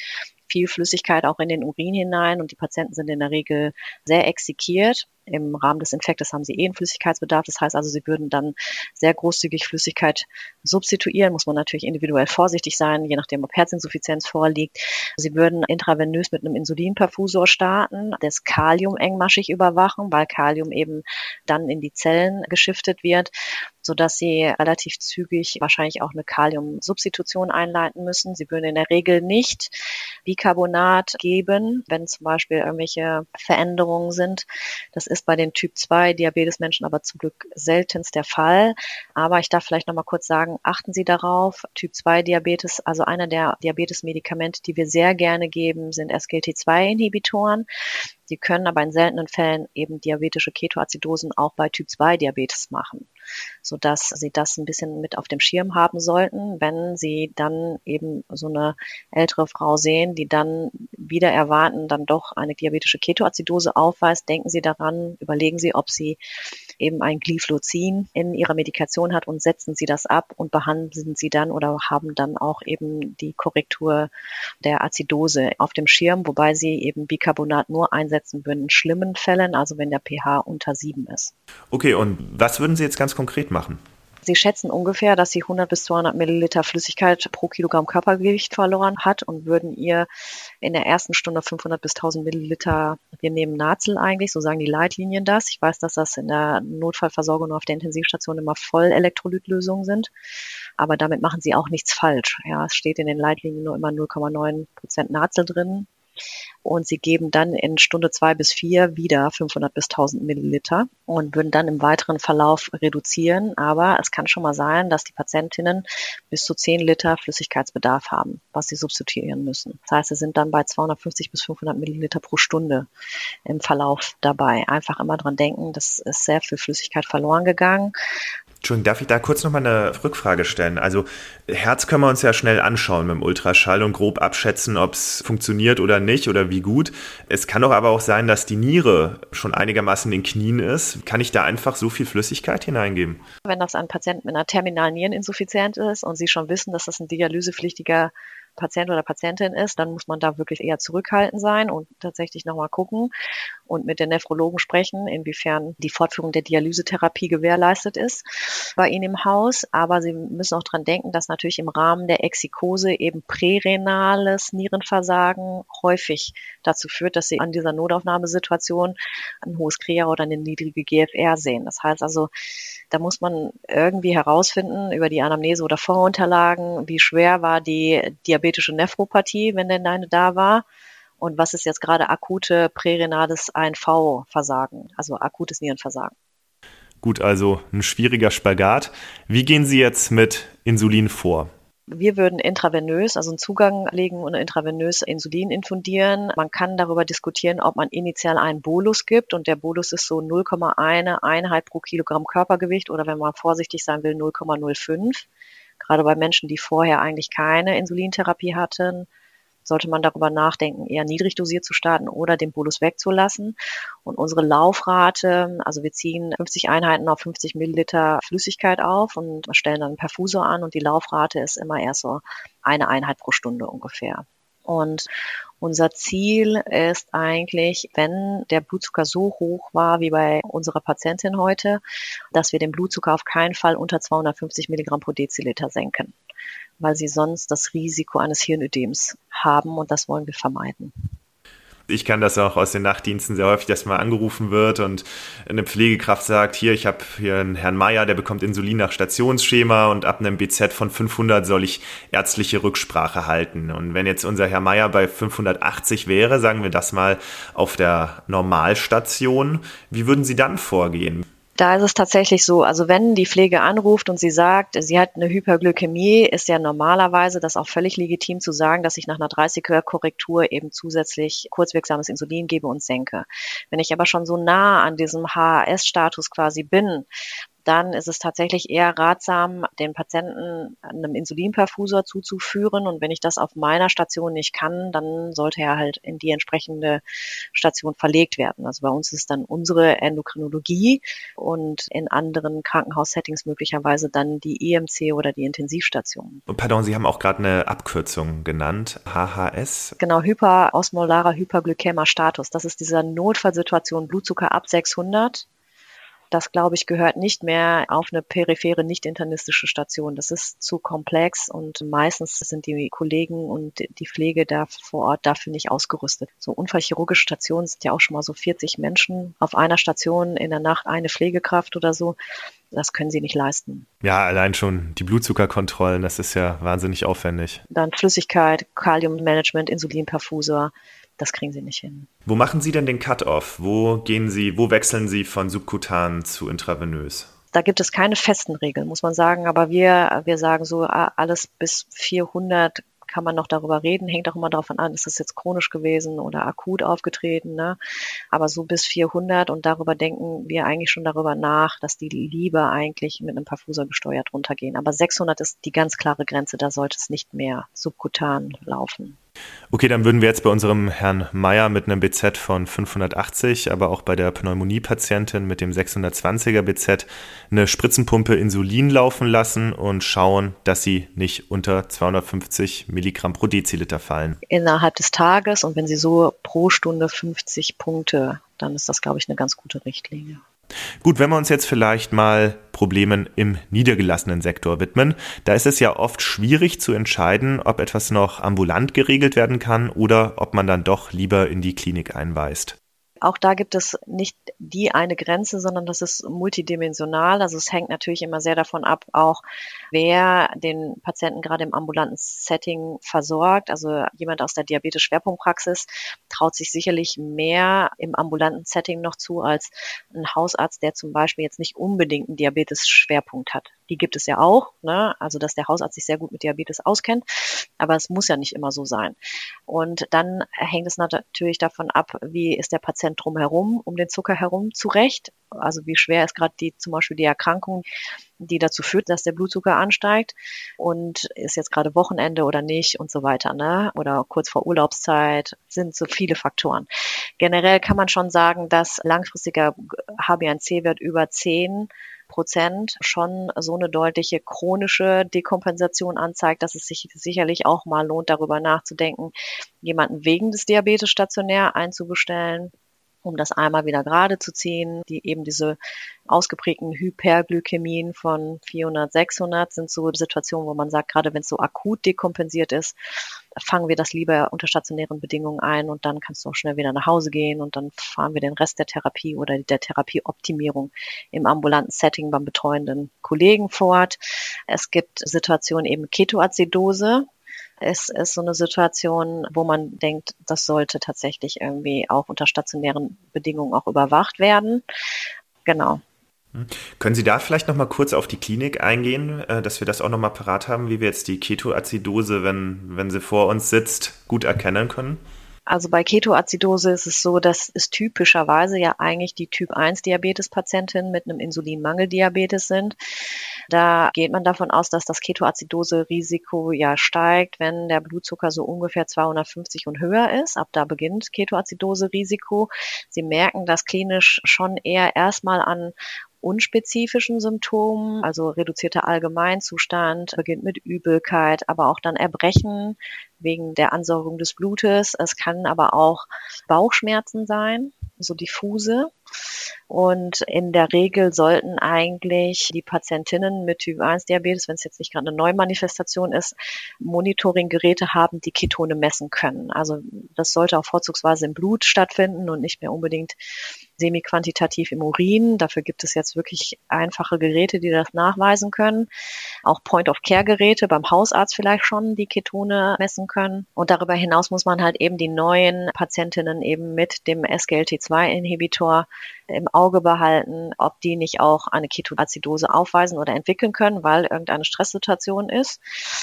[SPEAKER 2] viel Flüssigkeit auch in den Urin hinein und die Patienten sind in der Regel sehr exekiert. Im Rahmen des Infektes haben sie eh einen Flüssigkeitsbedarf. Das heißt also, sie würden dann sehr großzügig Flüssigkeit substituieren. Muss man natürlich individuell vorsichtig sein, je nachdem, ob Herzinsuffizienz vorliegt. Sie würden intravenös mit einem Insulinperfusor starten, das Kalium engmaschig überwachen, weil Kalium eben dann in die Zellen geschiftet wird so dass sie relativ zügig wahrscheinlich auch eine Kaliumsubstitution einleiten müssen. Sie würden in der Regel nicht Bicarbonat geben, wenn zum Beispiel irgendwelche Veränderungen sind. Das ist bei den Typ 2 Diabetesmenschen aber zum Glück seltenst der Fall. Aber ich darf vielleicht noch mal kurz sagen, achten Sie darauf. Typ 2 Diabetes, also einer der Diabetesmedikamente, die wir sehr gerne geben, sind SGLT2-Inhibitoren. Sie können aber in seltenen Fällen eben diabetische Ketoazidosen auch bei Typ 2 Diabetes machen, sodass Sie das ein bisschen mit auf dem Schirm haben sollten, wenn Sie dann eben so eine ältere Frau sehen, die dann wieder erwarten, dann doch eine diabetische Ketoazidose aufweist. Denken Sie daran, überlegen Sie, ob Sie eben ein Glyphlozin in Ihrer Medikation hat und setzen Sie das ab und behandeln Sie dann oder haben dann auch eben die Korrektur der Azidose auf dem Schirm, wobei Sie eben Bicarbonat nur einsetzen einsetzen würden in schlimmen Fällen, also wenn der pH unter 7 ist.
[SPEAKER 1] Okay, und was würden Sie jetzt ganz konkret machen?
[SPEAKER 2] Sie schätzen ungefähr, dass sie 100 bis 200 Milliliter Flüssigkeit pro Kilogramm Körpergewicht verloren hat und würden ihr in der ersten Stunde 500 bis 1000 Milliliter, wir nehmen Nazel eigentlich, so sagen die Leitlinien das. Ich weiß, dass das in der Notfallversorgung auf der Intensivstation immer voll Elektrolytlösungen sind, aber damit machen sie auch nichts falsch. Ja, es steht in den Leitlinien nur immer 0,9 Prozent Nazel drin und sie geben dann in Stunde zwei bis vier wieder 500 bis 1000 Milliliter und würden dann im weiteren Verlauf reduzieren. Aber es kann schon mal sein, dass die Patientinnen bis zu 10 Liter Flüssigkeitsbedarf haben, was sie substituieren müssen. Das heißt, sie sind dann bei 250 bis 500 Milliliter pro Stunde im Verlauf dabei. Einfach immer dran denken, das ist sehr viel Flüssigkeit verloren gegangen.
[SPEAKER 1] Entschuldigung, darf ich da kurz nochmal eine Rückfrage stellen? Also Herz können wir uns ja schnell anschauen mit dem Ultraschall und grob abschätzen, ob es funktioniert oder nicht oder wie gut. Es kann doch aber auch sein, dass die Niere schon einigermaßen in den Knien ist. Kann ich da einfach so viel Flüssigkeit hineingeben?
[SPEAKER 2] Wenn das ein Patient mit einer terminalen Niereninsuffizienz ist und Sie schon wissen, dass das ein dialysepflichtiger Patient oder Patientin ist, dann muss man da wirklich eher zurückhaltend sein und tatsächlich nochmal gucken und mit den Nephrologen sprechen, inwiefern die Fortführung der Dialysetherapie gewährleistet ist bei Ihnen im Haus. Aber Sie müssen auch dran denken, dass natürlich im Rahmen der Exikose eben prärenales Nierenversagen häufig dazu führt, dass Sie an dieser Notaufnahmesituation ein hohes Krea oder eine niedrige GFR sehen. Das heißt also, da muss man irgendwie herausfinden über die Anamnese oder Vorunterlagen, wie schwer war die diabetische Nephropathie, wenn denn eine da war. Und was ist jetzt gerade akute prärenales ANV-Versagen, also akutes Nierenversagen?
[SPEAKER 1] Gut, also ein schwieriger Spagat. Wie gehen Sie jetzt mit Insulin vor?
[SPEAKER 2] Wir würden intravenös, also einen Zugang legen und intravenös Insulin infundieren. Man kann darüber diskutieren, ob man initial einen Bolus gibt und der Bolus ist so 0,1 Einheit pro Kilogramm Körpergewicht oder wenn man vorsichtig sein will 0,05. Gerade bei Menschen, die vorher eigentlich keine Insulintherapie hatten, sollte man darüber nachdenken, eher niedrig dosiert zu starten oder den Bolus wegzulassen. Und unsere Laufrate, also wir ziehen 50 Einheiten auf 50 Milliliter Flüssigkeit auf und stellen dann einen Perfusor an und die Laufrate ist immer erst so eine Einheit pro Stunde ungefähr. Und unser Ziel ist eigentlich, wenn der Blutzucker so hoch war wie bei unserer Patientin heute, dass wir den Blutzucker auf keinen Fall unter 250 Milligramm pro Deziliter senken weil sie sonst das Risiko eines Hirnödems haben und das wollen wir vermeiden.
[SPEAKER 1] Ich kann das auch aus den Nachtdiensten sehr häufig, dass mal angerufen wird und eine Pflegekraft sagt, hier, ich habe hier einen Herrn Meier, der bekommt Insulin nach Stationsschema und ab einem BZ von 500 soll ich ärztliche Rücksprache halten. Und wenn jetzt unser Herr Meier bei 580 wäre, sagen wir das mal auf der Normalstation, wie würden Sie dann vorgehen?
[SPEAKER 2] Da ist es tatsächlich so, also wenn die Pflege anruft und sie sagt, sie hat eine Hyperglykämie, ist ja normalerweise das auch völlig legitim zu sagen, dass ich nach einer 30er Korrektur eben zusätzlich kurzwirksames Insulin gebe und senke. Wenn ich aber schon so nah an diesem HAS-Status quasi bin, dann ist es tatsächlich eher ratsam, den Patienten einem Insulinperfusor zuzuführen. Und wenn ich das auf meiner Station nicht kann, dann sollte er halt in die entsprechende Station verlegt werden. Also bei uns ist dann unsere Endokrinologie und in anderen Krankenhaussettings möglicherweise dann die EMC oder die Intensivstation.
[SPEAKER 1] Pardon, Sie haben auch gerade eine Abkürzung genannt, HHS.
[SPEAKER 2] Genau, hyperosmolarer hyperglykämer Status. Das ist diese Notfallsituation Blutzucker ab 600 das, glaube ich, gehört nicht mehr auf eine periphere, nicht internistische Station. Das ist zu komplex und meistens sind die Kollegen und die Pflege da vor Ort dafür nicht ausgerüstet. So unfallchirurgische Stationen sind ja auch schon mal so 40 Menschen auf einer Station in der Nacht eine Pflegekraft oder so. Das können sie nicht leisten.
[SPEAKER 1] Ja, allein schon die Blutzuckerkontrollen, das ist ja wahnsinnig aufwendig.
[SPEAKER 2] Dann Flüssigkeit, Kaliummanagement, Insulinperfusor das kriegen sie nicht hin.
[SPEAKER 1] Wo machen Sie denn den Cut-off? Wo gehen Sie, wo wechseln Sie von subkutan zu intravenös?
[SPEAKER 2] Da gibt es keine festen Regeln, muss man sagen. Aber wir, wir sagen so, alles bis 400 kann man noch darüber reden, hängt auch immer davon an, ist es jetzt chronisch gewesen oder akut aufgetreten. Ne? Aber so bis 400 und darüber denken wir eigentlich schon darüber nach, dass die lieber eigentlich mit einem Perfusor gesteuert runtergehen. Aber 600 ist die ganz klare Grenze, da sollte es nicht mehr subkutan laufen.
[SPEAKER 1] Okay, dann würden wir jetzt bei unserem Herrn Meier mit einem BZ von 580, aber auch bei der Pneumonie-Patientin mit dem 620er BZ eine Spritzenpumpe Insulin laufen lassen und schauen, dass sie nicht unter 250 Milligramm pro Deziliter fallen.
[SPEAKER 2] Innerhalb des Tages und wenn sie so pro Stunde 50 Punkte, dann ist das, glaube ich, eine ganz gute Richtlinie.
[SPEAKER 1] Gut, wenn wir uns jetzt vielleicht mal Problemen im niedergelassenen Sektor widmen, da ist es ja oft schwierig zu entscheiden, ob etwas noch ambulant geregelt werden kann oder ob man dann doch lieber in die Klinik einweist.
[SPEAKER 2] Auch da gibt es nicht die eine Grenze, sondern das ist multidimensional. Also es hängt natürlich immer sehr davon ab, auch wer den Patienten gerade im ambulanten Setting versorgt. Also jemand aus der Diabetes-Schwerpunktpraxis traut sich sicherlich mehr im ambulanten Setting noch zu als ein Hausarzt, der zum Beispiel jetzt nicht unbedingt einen Diabetes-Schwerpunkt hat. Die gibt es ja auch, ne? also dass der Hausarzt sich sehr gut mit Diabetes auskennt, aber es muss ja nicht immer so sein. Und dann hängt es natürlich davon ab, wie ist der Patient drumherum, um den Zucker herum zurecht. Also wie schwer ist gerade die zum Beispiel die Erkrankung, die dazu führt, dass der Blutzucker ansteigt und ist jetzt gerade Wochenende oder nicht und so weiter, ne? Oder kurz vor Urlaubszeit sind so viele Faktoren. Generell kann man schon sagen, dass langfristiger HbA1c-Wert über 10 Prozent schon so eine deutliche chronische Dekompensation anzeigt, dass es sich sicherlich auch mal lohnt, darüber nachzudenken, jemanden wegen des Diabetes stationär einzubestellen um das einmal wieder gerade zu ziehen. Die eben diese ausgeprägten Hyperglykämien von 400, 600 sind so Situationen, wo man sagt, gerade wenn es so akut dekompensiert ist, fangen wir das lieber unter stationären Bedingungen ein und dann kannst du auch schnell wieder nach Hause gehen und dann fahren wir den Rest der Therapie oder der Therapieoptimierung im ambulanten Setting beim betreuenden Kollegen fort. Es gibt Situationen eben Ketoazidose, es ist so eine Situation, wo man denkt, das sollte tatsächlich irgendwie auch unter stationären Bedingungen auch überwacht werden. Genau.
[SPEAKER 1] Hm. Können Sie da vielleicht noch mal kurz auf die Klinik eingehen, äh, dass wir das auch noch mal parat haben, wie wir jetzt die Ketoazidose, wenn, wenn sie vor uns sitzt, gut erkennen können?
[SPEAKER 2] Also bei Ketoazidose ist es so, dass es typischerweise ja eigentlich die Typ 1 Diabetes-Patientinnen mit einem Insulinmangeldiabetes sind. Da geht man davon aus, dass das Ketoazidose-Risiko ja steigt, wenn der Blutzucker so ungefähr 250 und höher ist. Ab da beginnt Ketoazidose-Risiko. Sie merken das klinisch schon eher erstmal an unspezifischen Symptomen, also reduzierter Allgemeinzustand, beginnt mit Übelkeit, aber auch dann Erbrechen wegen der Ansaugung des Blutes. Es kann aber auch Bauchschmerzen sein, so diffuse. Und in der Regel sollten eigentlich die Patientinnen mit Typ 1 Diabetes, wenn es jetzt nicht gerade eine Neumanifestation ist, Monitoringgeräte haben, die Ketone messen können. Also das sollte auch vorzugsweise im Blut stattfinden und nicht mehr unbedingt semi-quantitativ im Urin. Dafür gibt es jetzt wirklich einfache Geräte, die das nachweisen können. Auch Point-of-Care-Geräte beim Hausarzt vielleicht schon, die Ketone messen können. Und darüber hinaus muss man halt eben die neuen Patientinnen eben mit dem SGLT2-Inhibitor im Auge behalten, ob die nicht auch eine Ketoazidose aufweisen oder entwickeln können, weil irgendeine Stresssituation ist.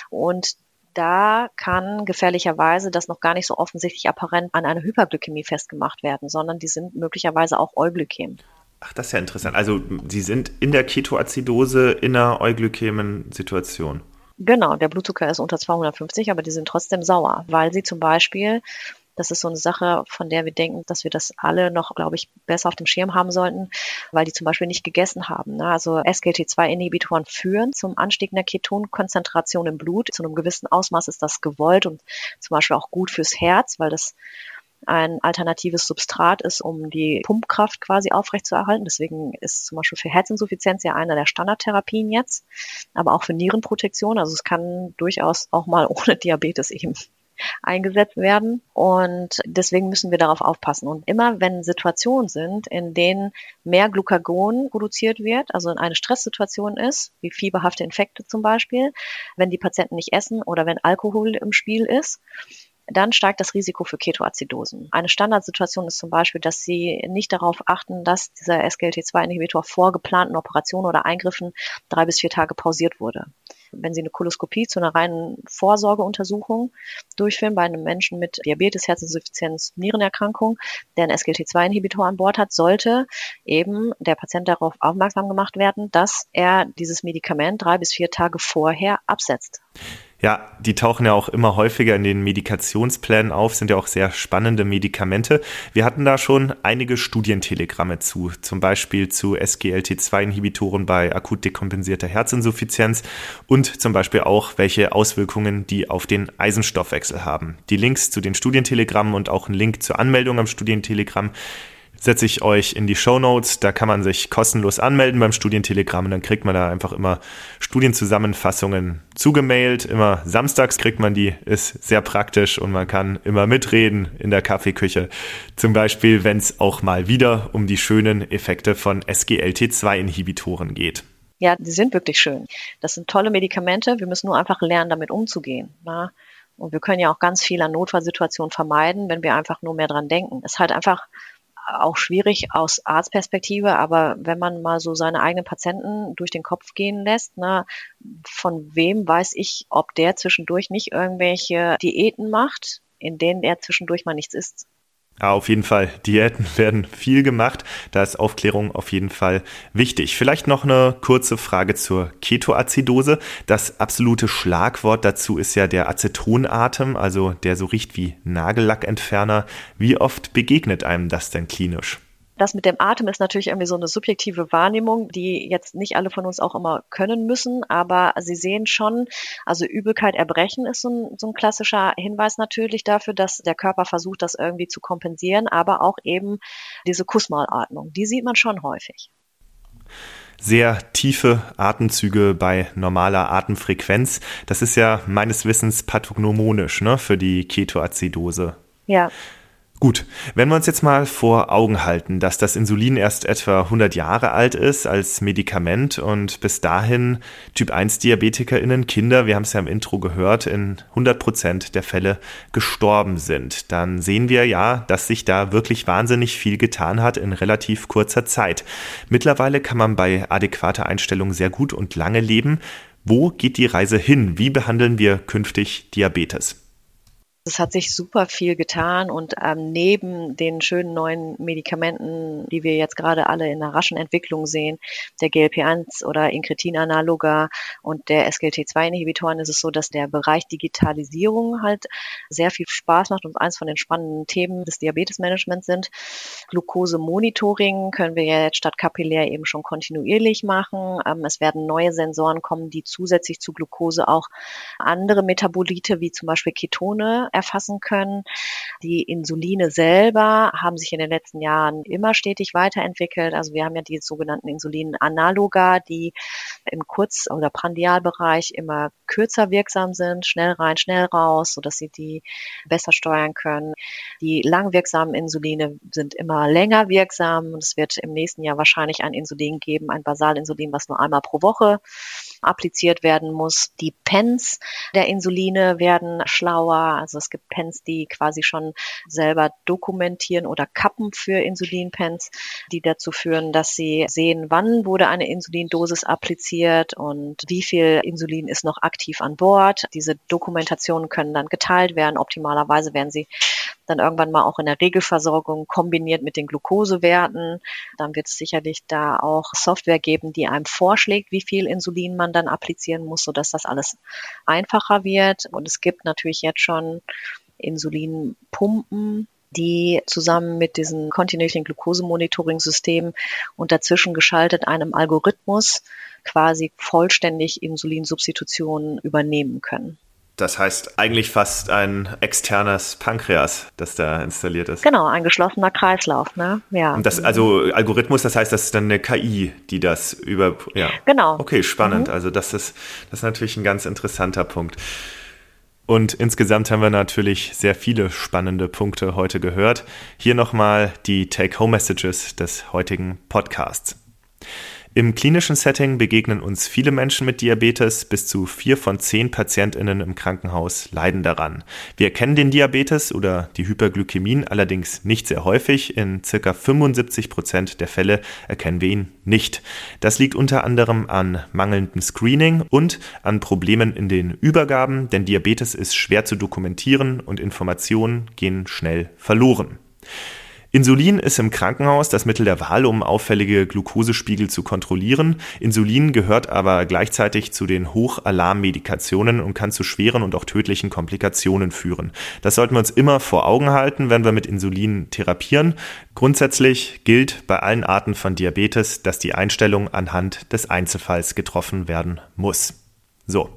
[SPEAKER 2] Und da kann gefährlicherweise das noch gar nicht so offensichtlich apparent an einer Hyperglykämie festgemacht werden, sondern die sind möglicherweise auch Euglykäm.
[SPEAKER 1] Ach, das ist ja interessant. Also Sie sind in der Ketoazidose in einer euglykämen Situation.
[SPEAKER 2] Genau, der Blutzucker ist unter 250, aber die sind trotzdem sauer, weil sie zum Beispiel das ist so eine Sache, von der wir denken, dass wir das alle noch, glaube ich, besser auf dem Schirm haben sollten, weil die zum Beispiel nicht gegessen haben. Ne? Also SGLT2-Inhibitoren führen zum Anstieg einer Ketonkonzentration im Blut. Zu einem gewissen Ausmaß ist das gewollt und zum Beispiel auch gut fürs Herz, weil das ein alternatives Substrat ist, um die Pumpkraft quasi aufrechtzuerhalten. Deswegen ist zum Beispiel für Herzinsuffizienz ja einer der Standardtherapien jetzt, aber auch für Nierenprotektion. Also es kann durchaus auch mal ohne Diabetes eben eingesetzt werden. Und deswegen müssen wir darauf aufpassen. Und immer wenn Situationen sind, in denen mehr Glucagon produziert wird, also eine Stresssituation ist, wie fieberhafte Infekte zum Beispiel, wenn die Patienten nicht essen oder wenn Alkohol im Spiel ist, dann steigt das Risiko für Ketoazidosen. Eine Standardsituation ist zum Beispiel, dass Sie nicht darauf achten, dass dieser SGLT2-Inhibitor vor geplanten Operationen oder Eingriffen drei bis vier Tage pausiert wurde wenn Sie eine Koloskopie zu einer reinen Vorsorgeuntersuchung durchführen bei einem Menschen mit Diabetes, Herzinsuffizienz, Nierenerkrankung, der einen SGLT2-Inhibitor an Bord hat, sollte eben der Patient darauf aufmerksam gemacht werden, dass er dieses Medikament drei bis vier Tage vorher absetzt.
[SPEAKER 1] Ja, die tauchen ja auch immer häufiger in den Medikationsplänen auf, sind ja auch sehr spannende Medikamente. Wir hatten da schon einige Studientelegramme zu, zum Beispiel zu SGLT2-Inhibitoren bei akut dekompensierter Herzinsuffizienz und zum Beispiel auch, welche Auswirkungen die auf den Eisenstoffwechsel haben. Die Links zu den Studientelegrammen und auch ein Link zur Anmeldung am Studientelegramm setze ich euch in die Show Notes. Da kann man sich kostenlos anmelden beim Studientelegramm und dann kriegt man da einfach immer Studienzusammenfassungen zugemailt. Immer samstags kriegt man die, ist sehr praktisch und man kann immer mitreden in der Kaffeeküche. Zum Beispiel, wenn es auch mal wieder um die schönen Effekte von SGLT2-Inhibitoren geht.
[SPEAKER 2] Ja, die sind wirklich schön. Das sind tolle Medikamente. Wir müssen nur einfach lernen, damit umzugehen. Na? Und wir können ja auch ganz viel an Notfallsituationen vermeiden, wenn wir einfach nur mehr dran denken. Es ist halt einfach auch schwierig aus Arztperspektive, aber wenn man mal so seine eigenen Patienten durch den Kopf gehen lässt, ne, von wem weiß ich, ob der zwischendurch nicht irgendwelche Diäten macht, in denen er zwischendurch mal nichts isst.
[SPEAKER 1] Ja, auf jeden Fall. Diäten werden viel gemacht. Da ist Aufklärung auf jeden Fall wichtig. Vielleicht noch eine kurze Frage zur Ketoazidose. Das absolute Schlagwort dazu ist ja der Acetonatem, also der so riecht wie Nagellackentferner. Wie oft begegnet einem das denn klinisch?
[SPEAKER 2] Das mit dem Atem ist natürlich irgendwie so eine subjektive Wahrnehmung, die jetzt nicht alle von uns auch immer können müssen, aber Sie sehen schon, also Übelkeit, Erbrechen ist so ein, so ein klassischer Hinweis natürlich dafür, dass der Körper versucht, das irgendwie zu kompensieren, aber auch eben diese Kussmaulatmung, die sieht man schon häufig
[SPEAKER 1] sehr tiefe Atemzüge bei normaler Atemfrequenz. Das ist ja meines Wissens pathognomonisch ne, für die Ketoazidose.
[SPEAKER 2] Ja.
[SPEAKER 1] Gut, wenn wir uns jetzt mal vor Augen halten, dass das Insulin erst etwa 100 Jahre alt ist als Medikament und bis dahin Typ 1 Diabetikerinnen, Kinder, wir haben es ja im Intro gehört, in 100 Prozent der Fälle gestorben sind, dann sehen wir ja, dass sich da wirklich wahnsinnig viel getan hat in relativ kurzer Zeit. Mittlerweile kann man bei adäquater Einstellung sehr gut und lange leben. Wo geht die Reise hin? Wie behandeln wir künftig Diabetes?
[SPEAKER 2] Es hat sich super viel getan und ähm, neben den schönen neuen Medikamenten, die wir jetzt gerade alle in einer raschen Entwicklung sehen, der GLP-1 oder Incretin-Analoga und der SGLT2-Inhibitoren, ist es so, dass der Bereich Digitalisierung halt sehr viel Spaß macht und eins von den spannenden Themen des Diabetesmanagements sind. Glucose-Monitoring können wir jetzt statt kapillär eben schon kontinuierlich machen. Ähm, es werden neue Sensoren kommen, die zusätzlich zu Glucose auch andere Metabolite wie zum Beispiel Ketone erfassen können. Die Insuline selber haben sich in den letzten Jahren immer stetig weiterentwickelt. Also wir haben ja die sogenannten Insulinanaloga, die im Kurz- oder Prandialbereich immer kürzer wirksam sind, schnell rein, schnell raus, sodass sie die besser steuern können. Die langwirksamen Insuline sind immer länger wirksam und es wird im nächsten Jahr wahrscheinlich ein Insulin geben, ein Basalinsulin, was nur einmal pro Woche appliziert werden muss. Die Pens der Insuline werden schlauer. Also es gibt Pens, die quasi schon selber dokumentieren oder Kappen für Insulinpens, die dazu führen, dass sie sehen, wann wurde eine Insulindosis appliziert und wie viel Insulin ist noch aktiv an Bord. Diese Dokumentationen können dann geteilt werden. Optimalerweise werden sie dann irgendwann mal auch in der Regelversorgung kombiniert mit den Glukosewerten. Dann wird es sicherlich da auch Software geben, die einem vorschlägt, wie viel Insulin man dann applizieren muss, sodass das alles einfacher wird. Und es gibt natürlich jetzt schon Insulinpumpen, die zusammen mit diesem kontinuierlichen Glukosemonitoring-System und dazwischen geschaltet einem Algorithmus quasi vollständig Insulinsubstitutionen übernehmen können.
[SPEAKER 1] Das heißt eigentlich fast ein externes Pankreas, das da installiert ist.
[SPEAKER 2] Genau, ein geschlossener Kreislauf, ne?
[SPEAKER 1] Ja. Das, also Algorithmus, das heißt, das ist dann eine KI, die das über, ja.
[SPEAKER 2] Genau.
[SPEAKER 1] Okay, spannend. Mhm. Also das ist, das ist natürlich ein ganz interessanter Punkt. Und insgesamt haben wir natürlich sehr viele spannende Punkte heute gehört. Hier nochmal die Take-Home-Messages des heutigen Podcasts. Im klinischen Setting begegnen uns viele Menschen mit Diabetes. Bis zu vier von zehn PatientInnen im Krankenhaus leiden daran. Wir erkennen den Diabetes oder die Hyperglykämien allerdings nicht sehr häufig. In circa 75 Prozent der Fälle erkennen wir ihn nicht. Das liegt unter anderem an mangelndem Screening und an Problemen in den Übergaben, denn Diabetes ist schwer zu dokumentieren und Informationen gehen schnell verloren. Insulin ist im Krankenhaus das Mittel der Wahl, um auffällige Glukosespiegel zu kontrollieren. Insulin gehört aber gleichzeitig zu den Hochalarmmedikationen und kann zu schweren und auch tödlichen Komplikationen führen. Das sollten wir uns immer vor Augen halten, wenn wir mit Insulin therapieren. Grundsätzlich gilt bei allen Arten von Diabetes, dass die Einstellung anhand des Einzelfalls getroffen werden muss. So,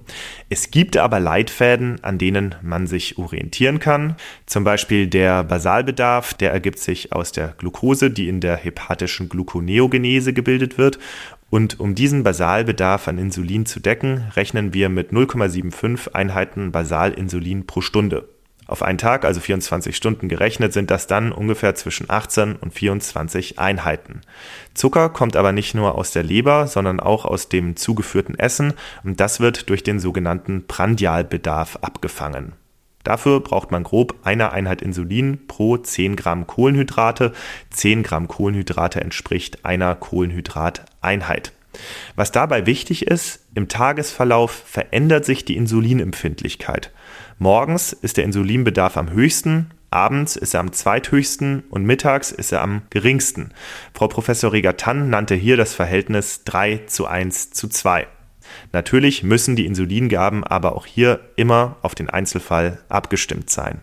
[SPEAKER 1] es gibt aber Leitfäden, an denen man sich orientieren kann. Zum Beispiel der Basalbedarf, der ergibt sich aus der Glucose, die in der hepatischen Gluconeogenese gebildet wird. Und um diesen Basalbedarf an Insulin zu decken, rechnen wir mit 0,75 Einheiten Basalinsulin pro Stunde. Auf einen Tag, also 24 Stunden gerechnet, sind das dann ungefähr zwischen 18 und 24 Einheiten. Zucker kommt aber nicht nur aus der Leber, sondern auch aus dem zugeführten Essen und das wird durch den sogenannten Prandialbedarf abgefangen. Dafür braucht man grob eine Einheit Insulin pro 10 Gramm Kohlenhydrate. 10 Gramm Kohlenhydrate entspricht einer Kohlenhydrateinheit. Was dabei wichtig ist, im Tagesverlauf verändert sich die Insulinempfindlichkeit. Morgens ist der Insulinbedarf am höchsten, abends ist er am zweithöchsten und mittags ist er am geringsten. Frau Professor Regatan nannte hier das Verhältnis 3 zu 1 zu 2. Natürlich müssen die Insulingaben aber auch hier immer auf den Einzelfall abgestimmt sein.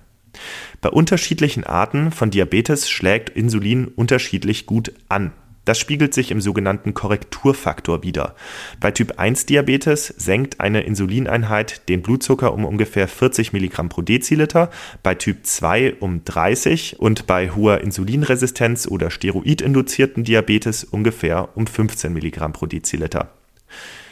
[SPEAKER 1] Bei unterschiedlichen Arten von Diabetes schlägt Insulin unterschiedlich gut an. Das spiegelt sich im sogenannten Korrekturfaktor wider. Bei Typ 1 Diabetes senkt eine Insulineinheit den Blutzucker um ungefähr 40 Milligramm pro Deziliter, bei Typ 2 um 30 und bei hoher Insulinresistenz oder steroidinduzierten Diabetes ungefähr um 15 Milligramm pro Deziliter.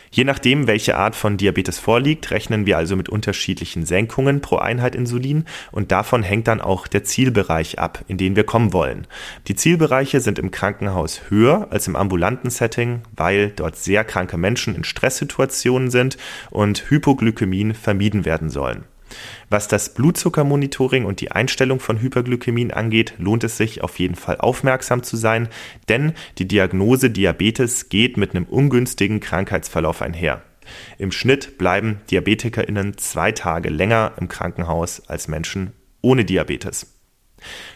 [SPEAKER 1] Je nachdem, welche Art von Diabetes vorliegt, rechnen wir also mit unterschiedlichen Senkungen pro Einheit Insulin und davon hängt dann auch der Zielbereich ab, in den wir kommen wollen. Die Zielbereiche sind im Krankenhaus höher als im ambulanten Setting, weil dort sehr kranke Menschen in Stresssituationen sind und Hypoglykämien vermieden werden sollen. Was das Blutzuckermonitoring und die Einstellung von Hyperglykämien angeht, lohnt es sich auf jeden Fall aufmerksam zu sein, denn die Diagnose Diabetes geht mit einem ungünstigen Krankheitsverlauf einher. Im Schnitt bleiben DiabetikerInnen zwei Tage länger im Krankenhaus als Menschen ohne Diabetes.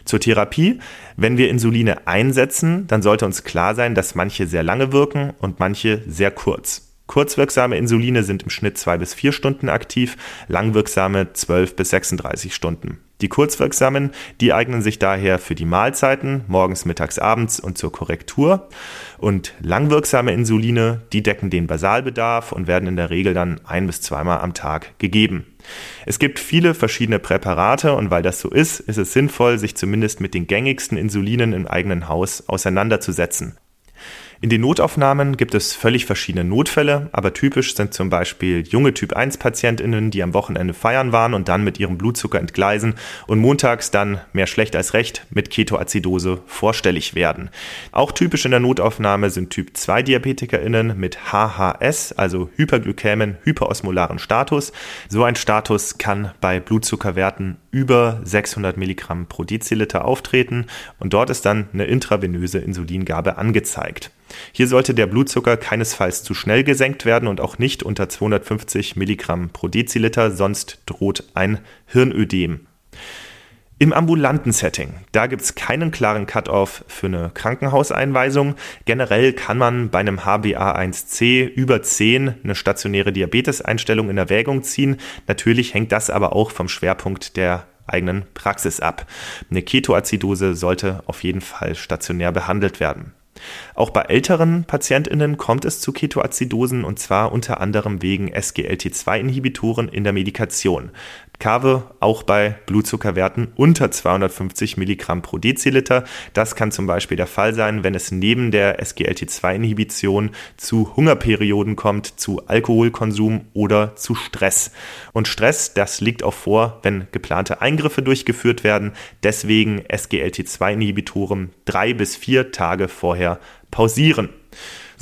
[SPEAKER 1] Zur Therapie. Wenn wir Insuline einsetzen, dann sollte uns klar sein, dass manche sehr lange wirken und manche sehr kurz. Kurzwirksame Insuline sind im Schnitt zwei bis vier Stunden aktiv, langwirksame 12 bis 36 Stunden. Die kurzwirksamen, die eignen sich daher für die Mahlzeiten, morgens, mittags, abends und zur Korrektur. Und langwirksame Insuline, die decken den Basalbedarf und werden in der Regel dann ein bis zweimal am Tag gegeben. Es gibt viele verschiedene Präparate und weil das so ist, ist es sinnvoll, sich zumindest mit den gängigsten Insulinen im eigenen Haus auseinanderzusetzen. In den Notaufnahmen gibt es völlig verschiedene Notfälle, aber typisch sind zum Beispiel junge Typ-1-PatientInnen, die am Wochenende feiern waren und dann mit ihrem Blutzucker entgleisen und montags dann mehr schlecht als recht mit Ketoazidose vorstellig werden. Auch typisch in der Notaufnahme sind Typ-2-DiabetikerInnen mit HHS, also Hyperglykämen, hyperosmolaren Status. So ein Status kann bei Blutzuckerwerten über 600 Milligramm pro Deziliter auftreten und dort ist dann eine intravenöse Insulingabe angezeigt. Hier sollte der Blutzucker keinesfalls zu schnell gesenkt werden und auch nicht unter 250 Milligramm pro Deziliter, sonst droht ein Hirnödem. Im ambulanten Setting, da gibt es keinen klaren Cut-off für eine Krankenhauseinweisung. Generell kann man bei einem HbA1c über 10 eine stationäre Diabeteseinstellung in Erwägung ziehen. Natürlich hängt das aber auch vom Schwerpunkt der eigenen Praxis ab. Eine Ketoazidose sollte auf jeden Fall stationär behandelt werden. Auch bei älteren PatientInnen kommt es zu Ketoazidosen und zwar unter anderem wegen SGLT2-Inhibitoren in der Medikation. Kave auch bei Blutzuckerwerten unter 250 Milligramm pro Deziliter. Das kann zum Beispiel der Fall sein, wenn es neben der SGLT2-Inhibition zu Hungerperioden kommt, zu Alkoholkonsum oder zu Stress. Und Stress, das liegt auch vor, wenn geplante Eingriffe durchgeführt werden. Deswegen SGLT2-Inhibitoren drei bis vier Tage vorher pausieren.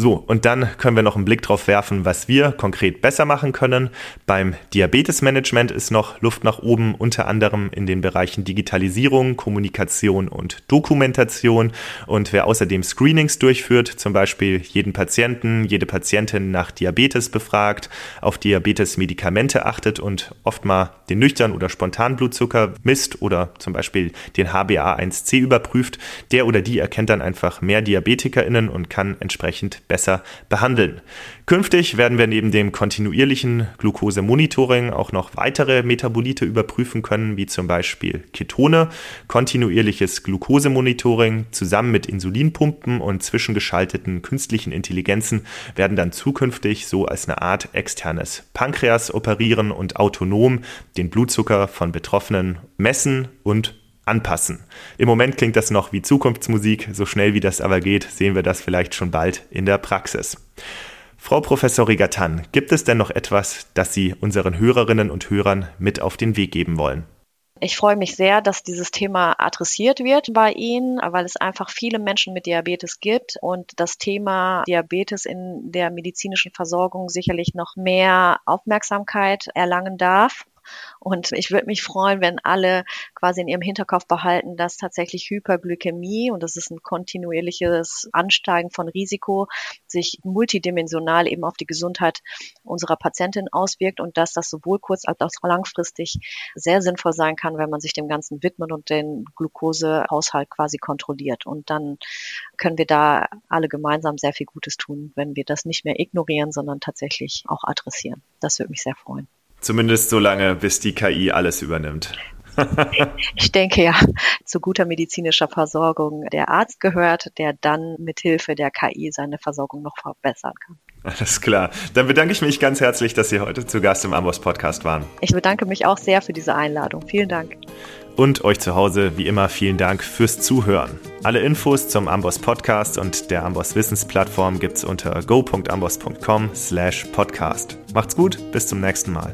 [SPEAKER 1] So, und dann können wir noch einen Blick drauf werfen, was wir konkret besser machen können. Beim Diabetesmanagement ist noch Luft nach oben, unter anderem in den Bereichen Digitalisierung, Kommunikation und Dokumentation. Und wer außerdem Screenings durchführt, zum Beispiel jeden Patienten, jede Patientin nach Diabetes befragt, auf Diabetesmedikamente achtet und oft mal den nüchtern oder spontan Blutzucker misst oder zum Beispiel den HbA1c überprüft, der oder die erkennt dann einfach mehr DiabetikerInnen und kann entsprechend besser behandeln. Künftig werden wir neben dem kontinuierlichen Glukosemonitoring auch noch weitere Metabolite überprüfen können, wie zum Beispiel Ketone. Kontinuierliches Glukosemonitoring zusammen mit Insulinpumpen und zwischengeschalteten künstlichen Intelligenzen werden dann zukünftig so als eine Art externes Pankreas operieren und autonom den Blutzucker von Betroffenen messen und anpassen. Im Moment klingt das noch wie Zukunftsmusik, so schnell wie das aber geht, sehen wir das vielleicht schon bald in der Praxis. Frau Professor Rigatan, gibt es denn noch etwas, das Sie unseren Hörerinnen und Hörern mit auf den Weg geben wollen?
[SPEAKER 2] Ich freue mich sehr, dass dieses Thema adressiert wird bei Ihnen, weil es einfach viele Menschen mit Diabetes gibt und das Thema Diabetes in der medizinischen Versorgung sicherlich noch mehr Aufmerksamkeit erlangen darf. Und ich würde mich freuen, wenn alle quasi in ihrem Hinterkopf behalten, dass tatsächlich Hyperglykämie, und das ist ein kontinuierliches Ansteigen von Risiko, sich multidimensional eben auf die Gesundheit unserer Patientin auswirkt und dass das sowohl kurz- als auch langfristig sehr sinnvoll sein kann, wenn man sich dem Ganzen widmet und den Glukosehaushalt quasi kontrolliert. Und dann können wir da alle gemeinsam sehr viel Gutes tun, wenn wir das nicht mehr ignorieren, sondern tatsächlich auch adressieren. Das würde mich sehr freuen.
[SPEAKER 1] Zumindest so lange, bis die KI alles übernimmt.
[SPEAKER 2] ich denke ja, zu guter medizinischer Versorgung der Arzt gehört, der dann mithilfe der KI seine Versorgung noch verbessern kann.
[SPEAKER 1] Alles klar. Dann bedanke ich mich ganz herzlich, dass Sie heute zu Gast im Amboss Podcast waren.
[SPEAKER 2] Ich bedanke mich auch sehr für diese Einladung. Vielen Dank.
[SPEAKER 1] Und euch zu Hause, wie immer, vielen Dank fürs Zuhören. Alle Infos zum Amboss Podcast und der Amboss Wissensplattform gibt's unter go.amboss.com slash podcast. Macht's gut, bis zum nächsten Mal.